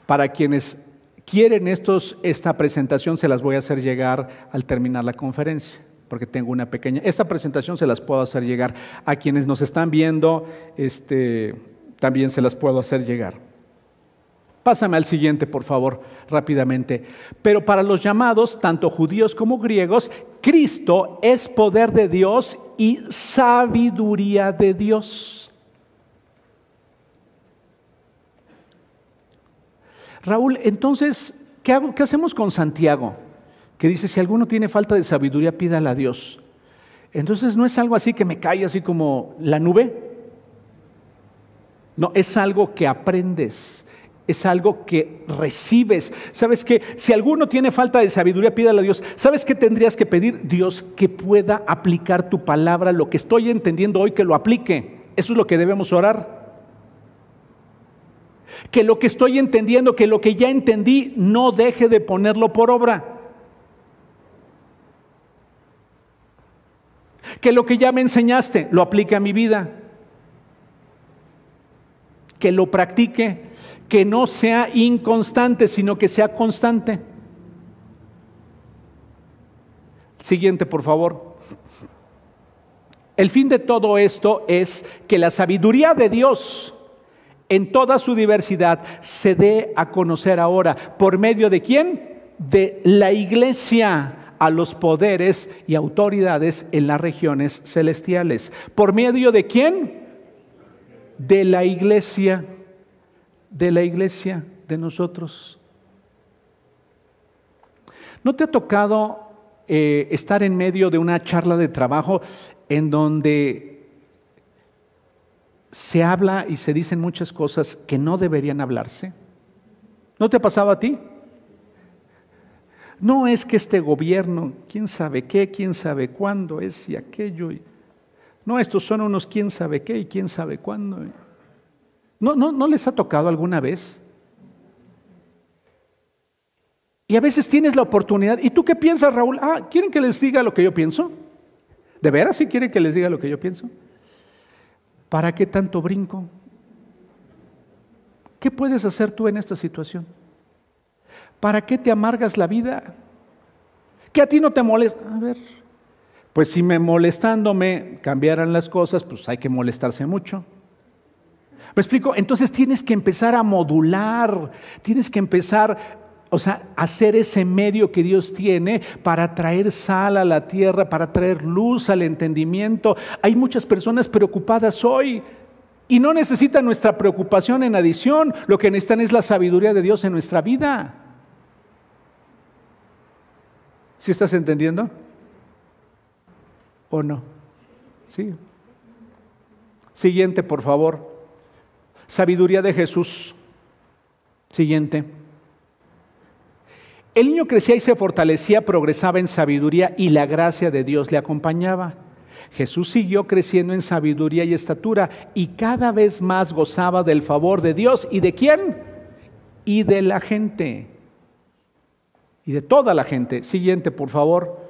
Para quienes quieren estos, esta presentación, se las voy a hacer llegar al terminar la conferencia, porque tengo una pequeña. Esta presentación se las puedo hacer llegar a quienes nos están viendo, este, también se las puedo hacer llegar. Pásame al siguiente, por favor, rápidamente. Pero para los llamados, tanto judíos como griegos, Cristo es poder de Dios y sabiduría de Dios. Raúl, entonces, ¿qué, hacemos con Santiago? Que dice, si alguno tiene falta de sabiduría, pídala a Dios. Entonces, ¿no es algo así que me cae así como la nube? No, es algo que aprendes, es algo que recibes. ¿Sabes que Si alguno tiene falta de sabiduría, pídale a Dios. ¿Sabes qué tendrías que pedir? Dios que pueda aplicar tu palabra, lo que estoy entendiendo hoy, que lo aplique. Eso es lo que debemos orar. Que lo que estoy entendiendo, que lo que ya entendí, no deje de ponerlo por obra. Que lo que ya me enseñaste, lo aplique a mi vida. Que lo practique que no sea inconstante, sino que sea constante. Siguiente, por favor. El fin de todo esto es que la sabiduría de Dios en toda su diversidad se dé a conocer ahora. ¿Por medio de quién? De la iglesia a los poderes y autoridades en las regiones celestiales. ¿Por medio de quién? De la iglesia de la iglesia, de nosotros. ¿No te ha tocado eh, estar en medio de una charla de trabajo en donde se habla y se dicen muchas cosas que no deberían hablarse? ¿No te ha pasado a ti? No es que este gobierno, quién sabe qué, quién sabe cuándo es y aquello. No, estos son unos quién sabe qué y quién sabe cuándo. ¿No, no, les ha tocado alguna vez? Y a veces tienes la oportunidad. ¿Y tú qué piensas, Raúl? Ah, ¿quieren que les diga lo que yo pienso? ¿De veras sí quieren que les diga lo que yo pienso? ¿Para qué tanto brinco? ¿Qué puedes hacer tú en esta situación? ¿Para qué te amargas la vida? ¿Que a ti no te molesta? A ver, pues si me molestándome cambiaran las cosas, pues hay que molestarse mucho. ¿Me explico? Entonces tienes que empezar a modular, tienes que empezar, o sea, hacer ese medio que Dios tiene para traer sal a la tierra, para traer luz al entendimiento. Hay muchas personas preocupadas hoy y no necesitan nuestra preocupación en adición, lo que necesitan es la sabiduría de Dios en nuestra vida. ¿Sí estás entendiendo? ¿O no? Sí. Siguiente, por favor. Sabiduría de Jesús. Siguiente. El niño crecía y se fortalecía, progresaba en sabiduría y la gracia de Dios le acompañaba. Jesús siguió creciendo en sabiduría y estatura y cada vez más gozaba del favor de Dios. ¿Y de quién? Y de la gente. Y de toda la gente. Siguiente, por favor.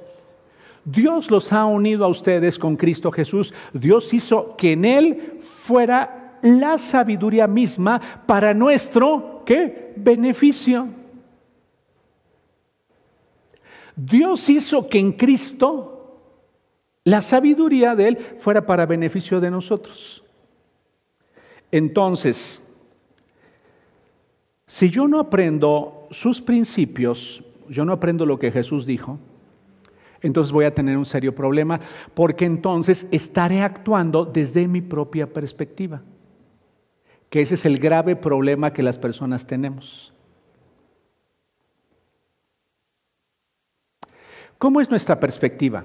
Dios los ha unido a ustedes con Cristo Jesús. Dios hizo que en Él fuera la sabiduría misma para nuestro ¿qué? beneficio. Dios hizo que en Cristo la sabiduría de Él fuera para beneficio de nosotros. Entonces, si yo no aprendo sus principios, yo no aprendo lo que Jesús dijo, entonces voy a tener un serio problema, porque entonces estaré actuando desde mi propia perspectiva que ese es el grave problema que las personas tenemos. ¿Cómo es nuestra perspectiva?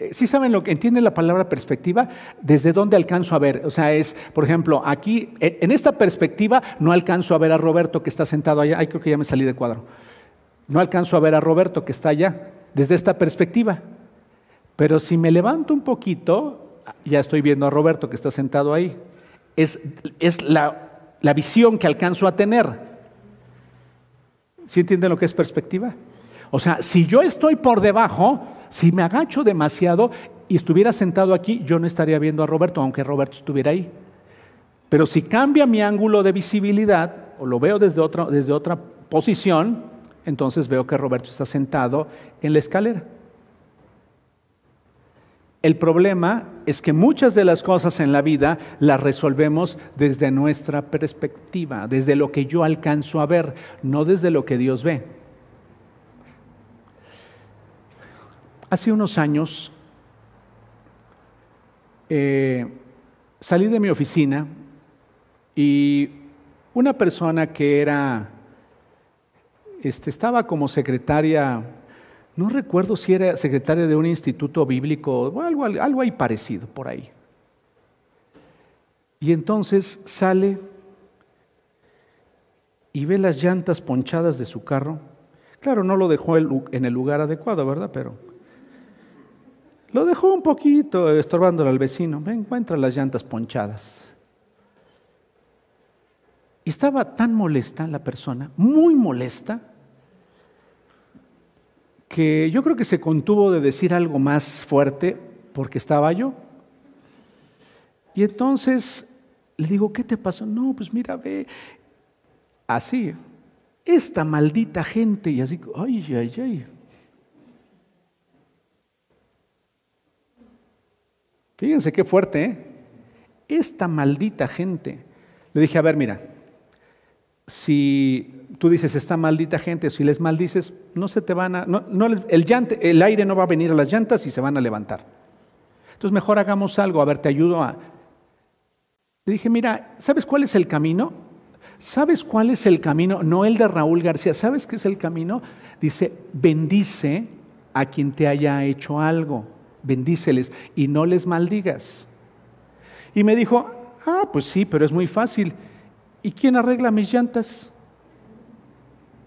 Eh, ¿Sí saben lo que entienden la palabra perspectiva? ¿Desde dónde alcanzo a ver? O sea, es, por ejemplo, aquí, e, en esta perspectiva, no alcanzo a ver a Roberto que está sentado allá. Ay, creo que ya me salí de cuadro. No alcanzo a ver a Roberto que está allá, desde esta perspectiva. Pero si me levanto un poquito, ya estoy viendo a Roberto que está sentado ahí es, la, visión que alcanzo a tener. ¿Sí entienden lo que es perspectiva? O sea, si yo estoy por debajo, si me agacho demasiado y estuviera sentado aquí, yo no estaría viendo a Roberto, aunque Roberto estuviera ahí. Pero si cambia mi ángulo de visibilidad, o lo veo desde otra, desde otra posición, entonces veo que Roberto está sentado en la escalera. El problema es que muchas de las cosas en la vida las resolvemos desde nuestra perspectiva, desde lo que yo alcanzo a ver, no desde lo que Dios ve. Hace unos años eh, salí de mi oficina y una persona que era, este, estaba como secretaria no recuerdo si era secretaria de un instituto bíblico o algo, algo ahí parecido por ahí. Y entonces sale y ve las llantas ponchadas de su carro. Claro, no lo dejó en el lugar adecuado, ¿verdad? Pero lo dejó un poquito estorbándole al vecino. Me encuentra las llantas ponchadas. Y estaba tan molesta la persona, muy molesta, que yo creo que se contuvo de decir algo más fuerte porque estaba yo. Y entonces le digo, ¿qué te pasó? No, pues mira, ve, así, esta maldita gente, y así, ay, ay, ay. Fíjense qué fuerte, ¿eh? Esta maldita gente. Le dije, a ver, mira, si tú dices, esta maldita gente, si les maldices, no se te van a, no, el, el aire no va a venir a las llantas y se van a levantar. Entonces mejor hagamos algo, a ver, te ayudo a... Le dije, mira, ¿sabes cuál es el camino? ¿Sabes cuál es el camino? No el de Raúl García, ¿sabes qué es el camino? Dice, bendice a quien te haya hecho algo, bendíceles y no les maldigas. Y me dijo, ah, pues sí, pero es muy fácil. ¿Y quién arregla mis llantas?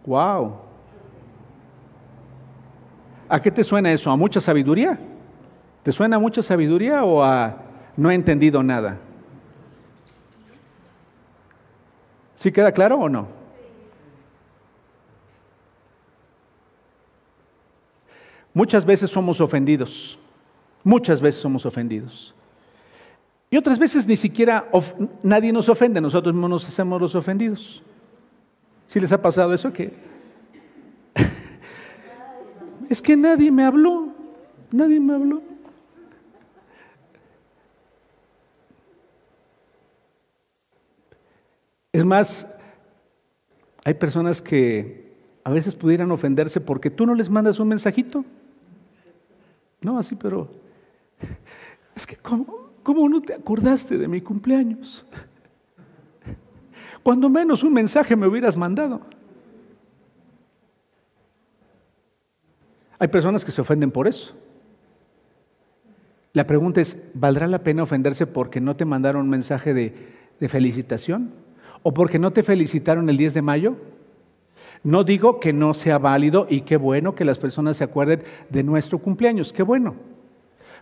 Wow. ¿A qué te suena eso? ¿A mucha sabiduría? ¿Te suena a mucha sabiduría o a no he entendido nada? ¿Sí queda claro o no? Muchas veces somos ofendidos. Muchas veces somos ofendidos. Y otras veces ni siquiera nadie nos ofende, nosotros mismos nos hacemos los ofendidos. ¿Sí les ha pasado eso? Que es que nadie me habló, nadie me habló. Es más, hay personas que a veces pudieran ofenderse porque tú no les mandas un mensajito. No, así, pero es que ¿cómo? ¿Cómo no te acordaste de mi cumpleaños? Cuando menos un mensaje me hubieras mandado. Hay personas que se ofenden por eso. La pregunta es, ¿valdrá la pena ofenderse porque no te mandaron un mensaje de, de, felicitación? ¿O porque no te felicitaron el 10 de mayo? No digo que no sea válido y qué bueno que las personas se acuerden de nuestro cumpleaños, qué bueno.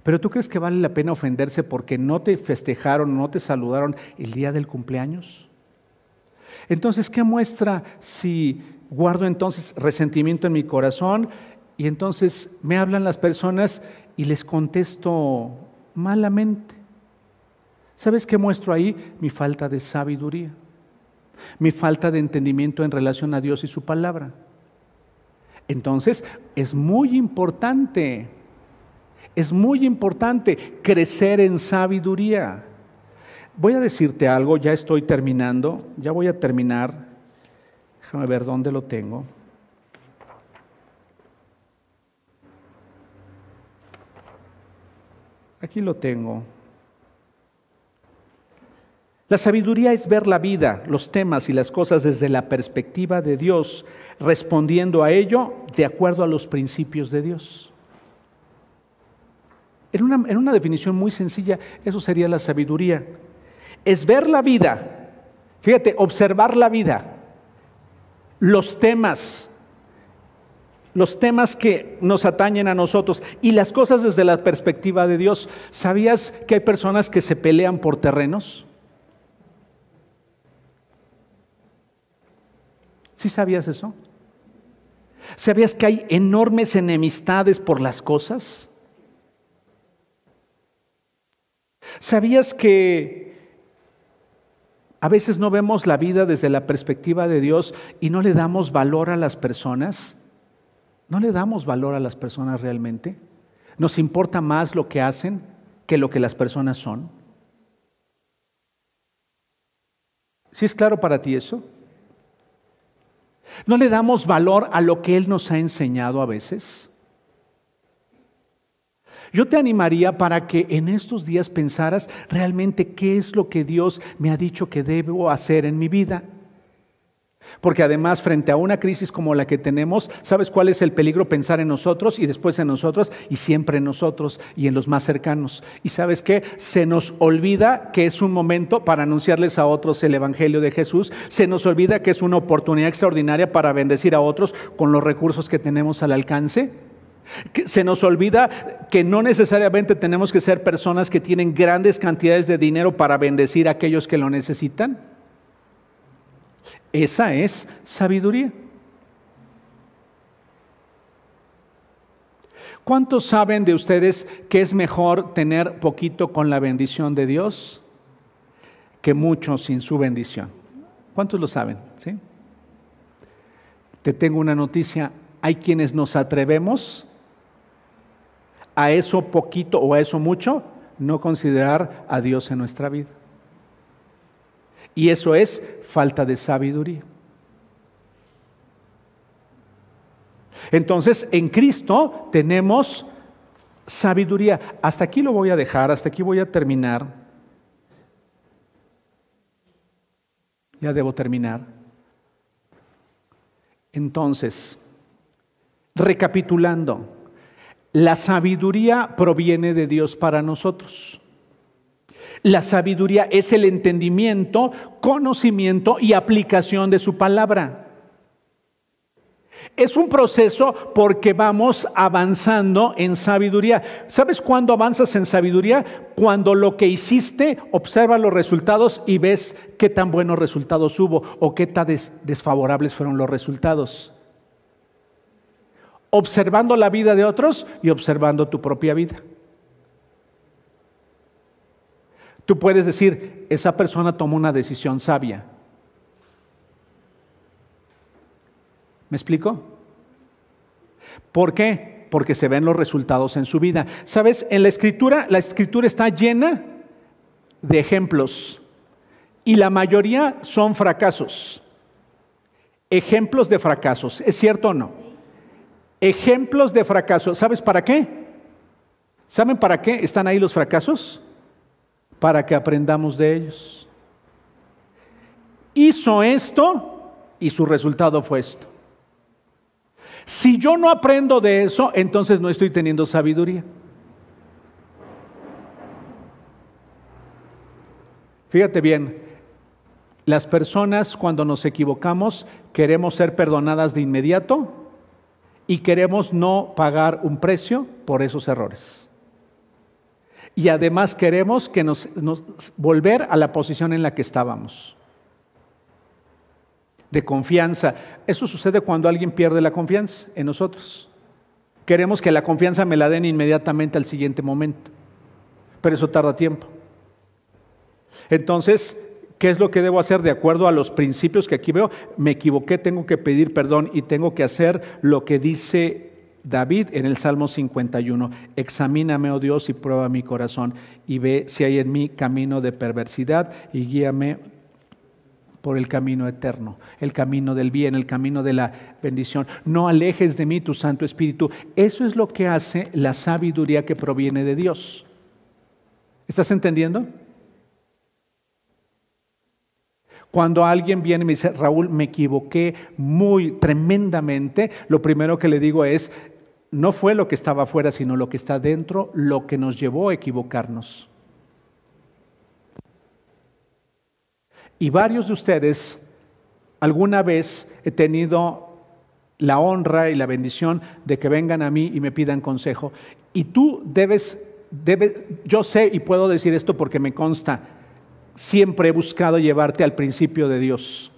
Pero tú crees que vale la pena ofenderse porque no te festejaron, no te saludaron el día del cumpleaños? Entonces, ¿qué muestra si guardo entonces resentimiento en mi corazón y entonces me hablan las personas y les contesto malamente? ¿Sabes qué muestro ahí? Mi falta de sabiduría, mi falta de entendimiento en relación a Dios y su palabra. Entonces, es muy importante es muy importante crecer en sabiduría. Voy a decirte algo, ya estoy terminando, ya voy a terminar. Déjame ver dónde lo tengo. Aquí lo tengo. La sabiduría es ver la vida, los temas y las cosas desde la perspectiva de Dios, respondiendo a ello de acuerdo a los principios de Dios. En una, definición muy sencilla, eso sería la sabiduría. Es ver la vida, fíjate, observar la vida, los temas, los temas que nos atañen a nosotros y las cosas desde la perspectiva de Dios. ¿Sabías que hay personas que se pelean por terrenos? ¿Sí sabías eso? ¿Sabías que hay enormes enemistades por las cosas? ¿Sabías que A veces no vemos la vida desde la perspectiva de Dios y no le damos valor a las personas. ¿No le damos valor a las personas realmente? ¿Nos importa más lo que hacen que lo que las personas son? ¿Sí es claro para ti eso? ¿No le damos valor a lo que Él nos ha enseñado a veces? Yo te animaría para que en estos días pensaras realmente qué es lo que Dios me ha dicho que debo hacer en mi vida. Porque además, frente a una crisis como la que tenemos, ¿sabes cuál es el peligro? Pensar en nosotros y después en nosotros y siempre en nosotros y en los más cercanos. Y sabes qué? Se nos olvida que es un momento para anunciarles a otros el Evangelio de Jesús. Se nos olvida que es una oportunidad extraordinaria para bendecir a otros con los recursos que tenemos al alcance. Se nos olvida que no necesariamente tenemos que ser personas que tienen grandes cantidades de dinero para bendecir a aquellos que lo necesitan. Esa es sabiduría. ¿Cuántos saben de ustedes que es mejor tener poquito con la bendición de Dios que mucho sin su bendición? ¿Cuántos lo saben? ¿Sí? Te tengo una noticia. Hay quienes nos atrevemos a eso poquito o a eso mucho, no considerar a Dios en nuestra vida. Y eso es falta de sabiduría. Entonces, en Cristo tenemos sabiduría. Hasta aquí lo voy a dejar, hasta aquí voy a terminar. Ya debo terminar. Entonces, recapitulando, la sabiduría proviene de Dios para nosotros. La sabiduría es el entendimiento, conocimiento y aplicación de su palabra. Es un proceso porque vamos avanzando en sabiduría. ¿Sabes cuándo avanzas en sabiduría? Cuando lo que hiciste, observas los resultados y ves qué tan buenos resultados hubo o qué tan desfavorables fueron los resultados. Observando la vida de otros y observando tu propia vida. Tú puedes decir, esa persona tomó una decisión sabia. ¿Me explico? ¿Por qué? Porque se ven los resultados en su vida. ¿Sabes? En la escritura, la escritura está llena de ejemplos y la mayoría son fracasos. Ejemplos de fracasos. ¿Es cierto o no? Ejemplos de fracasos. ¿Sabes para qué? ¿Saben para qué están ahí los fracasos? para que aprendamos de ellos. Hizo esto y su resultado fue esto. Si yo no aprendo de eso, entonces no estoy teniendo sabiduría. Fíjate bien, las personas cuando nos equivocamos queremos ser perdonadas de inmediato y queremos no pagar un precio por esos errores y además queremos que nos, volver a la posición en la que estábamos. De confianza. Eso sucede cuando alguien pierde la confianza en nosotros. Queremos que la confianza me la den inmediatamente al siguiente momento. Pero eso tarda tiempo. Entonces, ¿qué es lo que debo hacer de acuerdo a los principios que aquí veo? Me equivoqué, tengo que pedir perdón y tengo que hacer lo que dice David en el Salmo 51, examíname, oh Dios, y prueba mi corazón y ve si hay en mí camino de perversidad y guíame por el camino eterno, el camino del bien, el camino de la bendición. No alejes de mí tu Santo Espíritu. Eso es lo que hace la sabiduría que proviene de Dios. ¿Estás entendiendo? Cuando alguien viene y me dice, Raúl, me equivoqué muy tremendamente, lo primero que le digo es, no fue lo que estaba afuera, sino lo que está dentro, lo que nos llevó a equivocarnos. Y varios de ustedes, alguna vez he tenido la honra y la bendición de que vengan a mí y me pidan consejo. Y tú debes, debes, yo sé y puedo decir esto porque me consta, siempre he buscado llevarte al principio de Dios,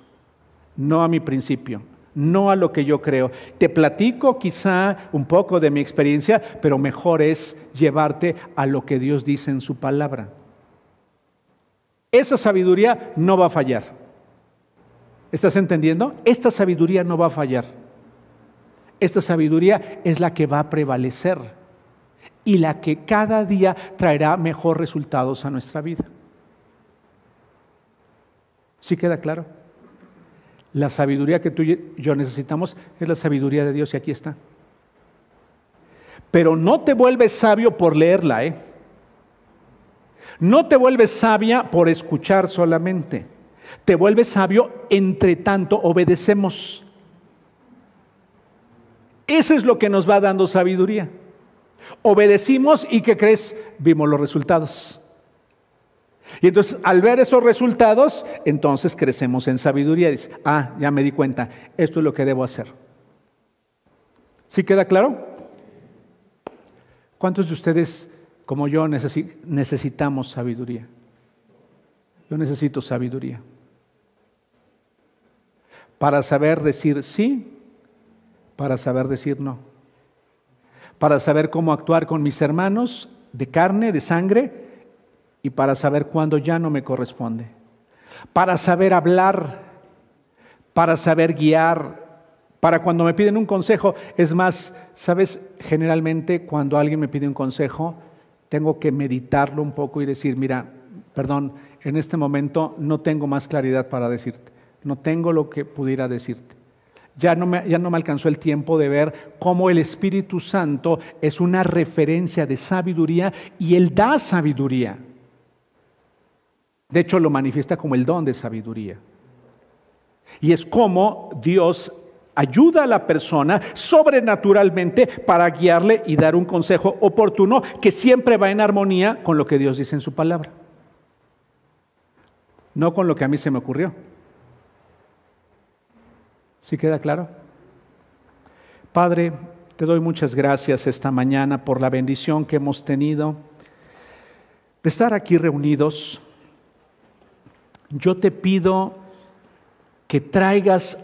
no a mi principio no a lo que yo creo. Te platico quizá un poco de mi experiencia, pero mejor es llevarte a lo que Dios dice en su palabra. esa sabiduría no va a fallar. ¿Estás entendiendo? Esta sabiduría no va a fallar. Esta sabiduría es la que va a prevalecer y la que cada día traerá mejores resultados a nuestra vida. ¿Sí queda claro? La sabiduría que tú y yo necesitamos es la sabiduría de Dios y aquí está. Pero no te vuelves sabio por leerla, ¿eh? No te vuelves sabia por escuchar solamente. Te vuelves sabio entre tanto obedecemos. Eso es lo que nos va dando sabiduría. Obedecimos y ¿qué crees? Vimos los resultados. Y entonces al ver esos resultados, entonces crecemos en sabiduría. Dice, ah, ya me di cuenta, esto es lo que debo hacer. ¿Sí queda claro? ¿Cuántos de ustedes, como yo, necesitamos sabiduría? Yo necesito sabiduría. Para saber decir sí, para saber decir no. Para saber cómo actuar con mis hermanos de carne, de sangre, y para saber cuándo ya no me corresponde. Para saber hablar, para saber guiar, para cuando me piden un consejo. Es más, sabes, generalmente cuando alguien me pide un consejo, tengo que meditarlo un poco y decir, mira, perdón, en este momento no tengo más claridad para decirte, no tengo lo que pudiera decirte. Ya no, me, ya no me alcanzó el tiempo de ver cómo el Espíritu Santo es una referencia de sabiduría y Él da sabiduría. De hecho, lo manifiesta como el don de sabiduría. Y es como Dios ayuda a la persona sobrenaturalmente para guiarle y dar un consejo oportuno que siempre va en armonía con lo que Dios dice en su palabra. No con lo que a mí se me ocurrió. ¿Sí queda claro? Padre, te doy muchas gracias esta mañana por la bendición que hemos tenido de estar aquí reunidos. Yo te pido que traigas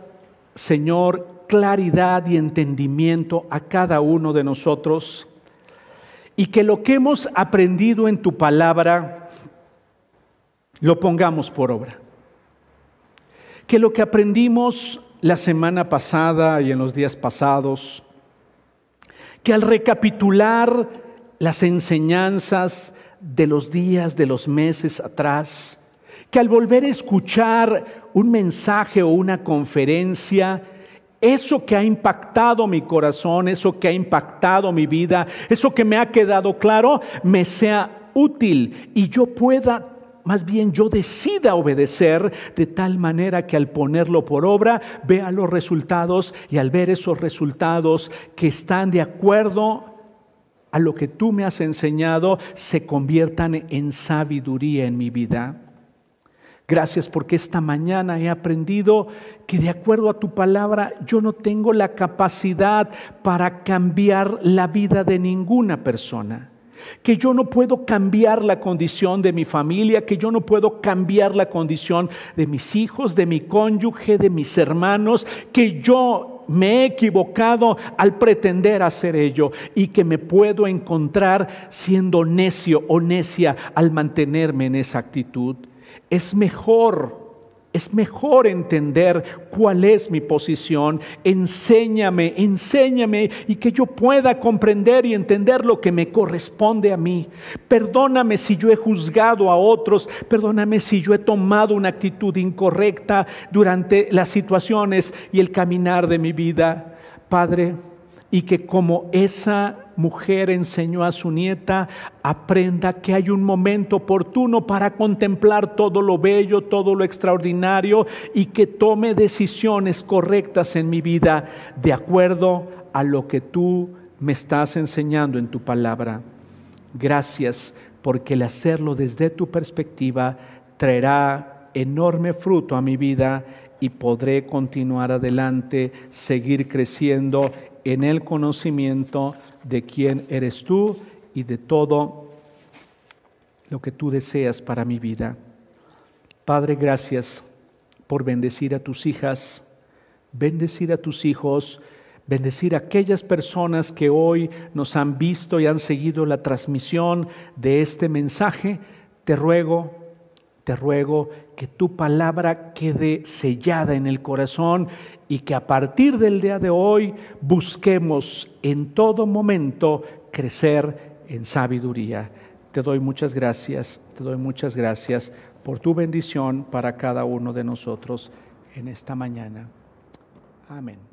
Señor, claridad y entendimiento a cada uno de nosotros y que lo que hemos aprendido en tu palabra lo pongamos por obra. Que lo que aprendimos la semana pasada y en los días pasados, que al recapitular las enseñanzas de los días, de los meses atrás, que al volver a escuchar un mensaje o una conferencia, eso que ha impactado mi corazón, eso que ha impactado mi vida, eso que me ha quedado claro, me sea útil y yo pueda, más bien yo decida obedecer de tal manera que al ponerlo por obra vea los resultados y al ver esos resultados que están de acuerdo a lo que tú me has enseñado, se conviertan en sabiduría en mi vida. Gracias porque esta mañana he aprendido que de acuerdo a tu palabra yo no tengo la capacidad para cambiar la vida de ninguna persona. Que yo no puedo cambiar la condición de mi familia, que yo no puedo cambiar la condición de mis hijos, de mi cónyuge, de mis hermanos, que yo me he equivocado al pretender hacer ello y que me puedo encontrar siendo necio o necia al mantenerme en esa actitud. Es mejor, es mejor entender cuál es mi posición. Enséñame, enséñame y que yo pueda comprender y entender lo que me corresponde a mí. Perdóname si yo he juzgado a otros, perdóname si yo he tomado una actitud incorrecta durante las situaciones y el caminar de mi vida. Padre, y que como esa mujer enseñó a su nieta, aprenda que hay un momento oportuno para contemplar todo lo bello, todo lo extraordinario y que tome decisiones correctas en mi vida de acuerdo a lo que tú me estás enseñando en tu palabra. Gracias porque el hacerlo desde tu perspectiva traerá enorme fruto a mi vida y podré continuar adelante, seguir creciendo en el conocimiento de quién eres tú y de todo lo que tú deseas para mi vida. Padre, gracias por bendecir a tus hijas, bendecir a tus hijos, bendecir a aquellas personas que hoy nos han visto y han seguido la transmisión de este mensaje. Te ruego te ruego que tu palabra quede sellada en el corazón y que a partir del día de hoy busquemos en todo momento crecer en sabiduría. Te doy muchas gracias, te doy muchas gracias por tu bendición para cada uno de nosotros en esta mañana. Amén.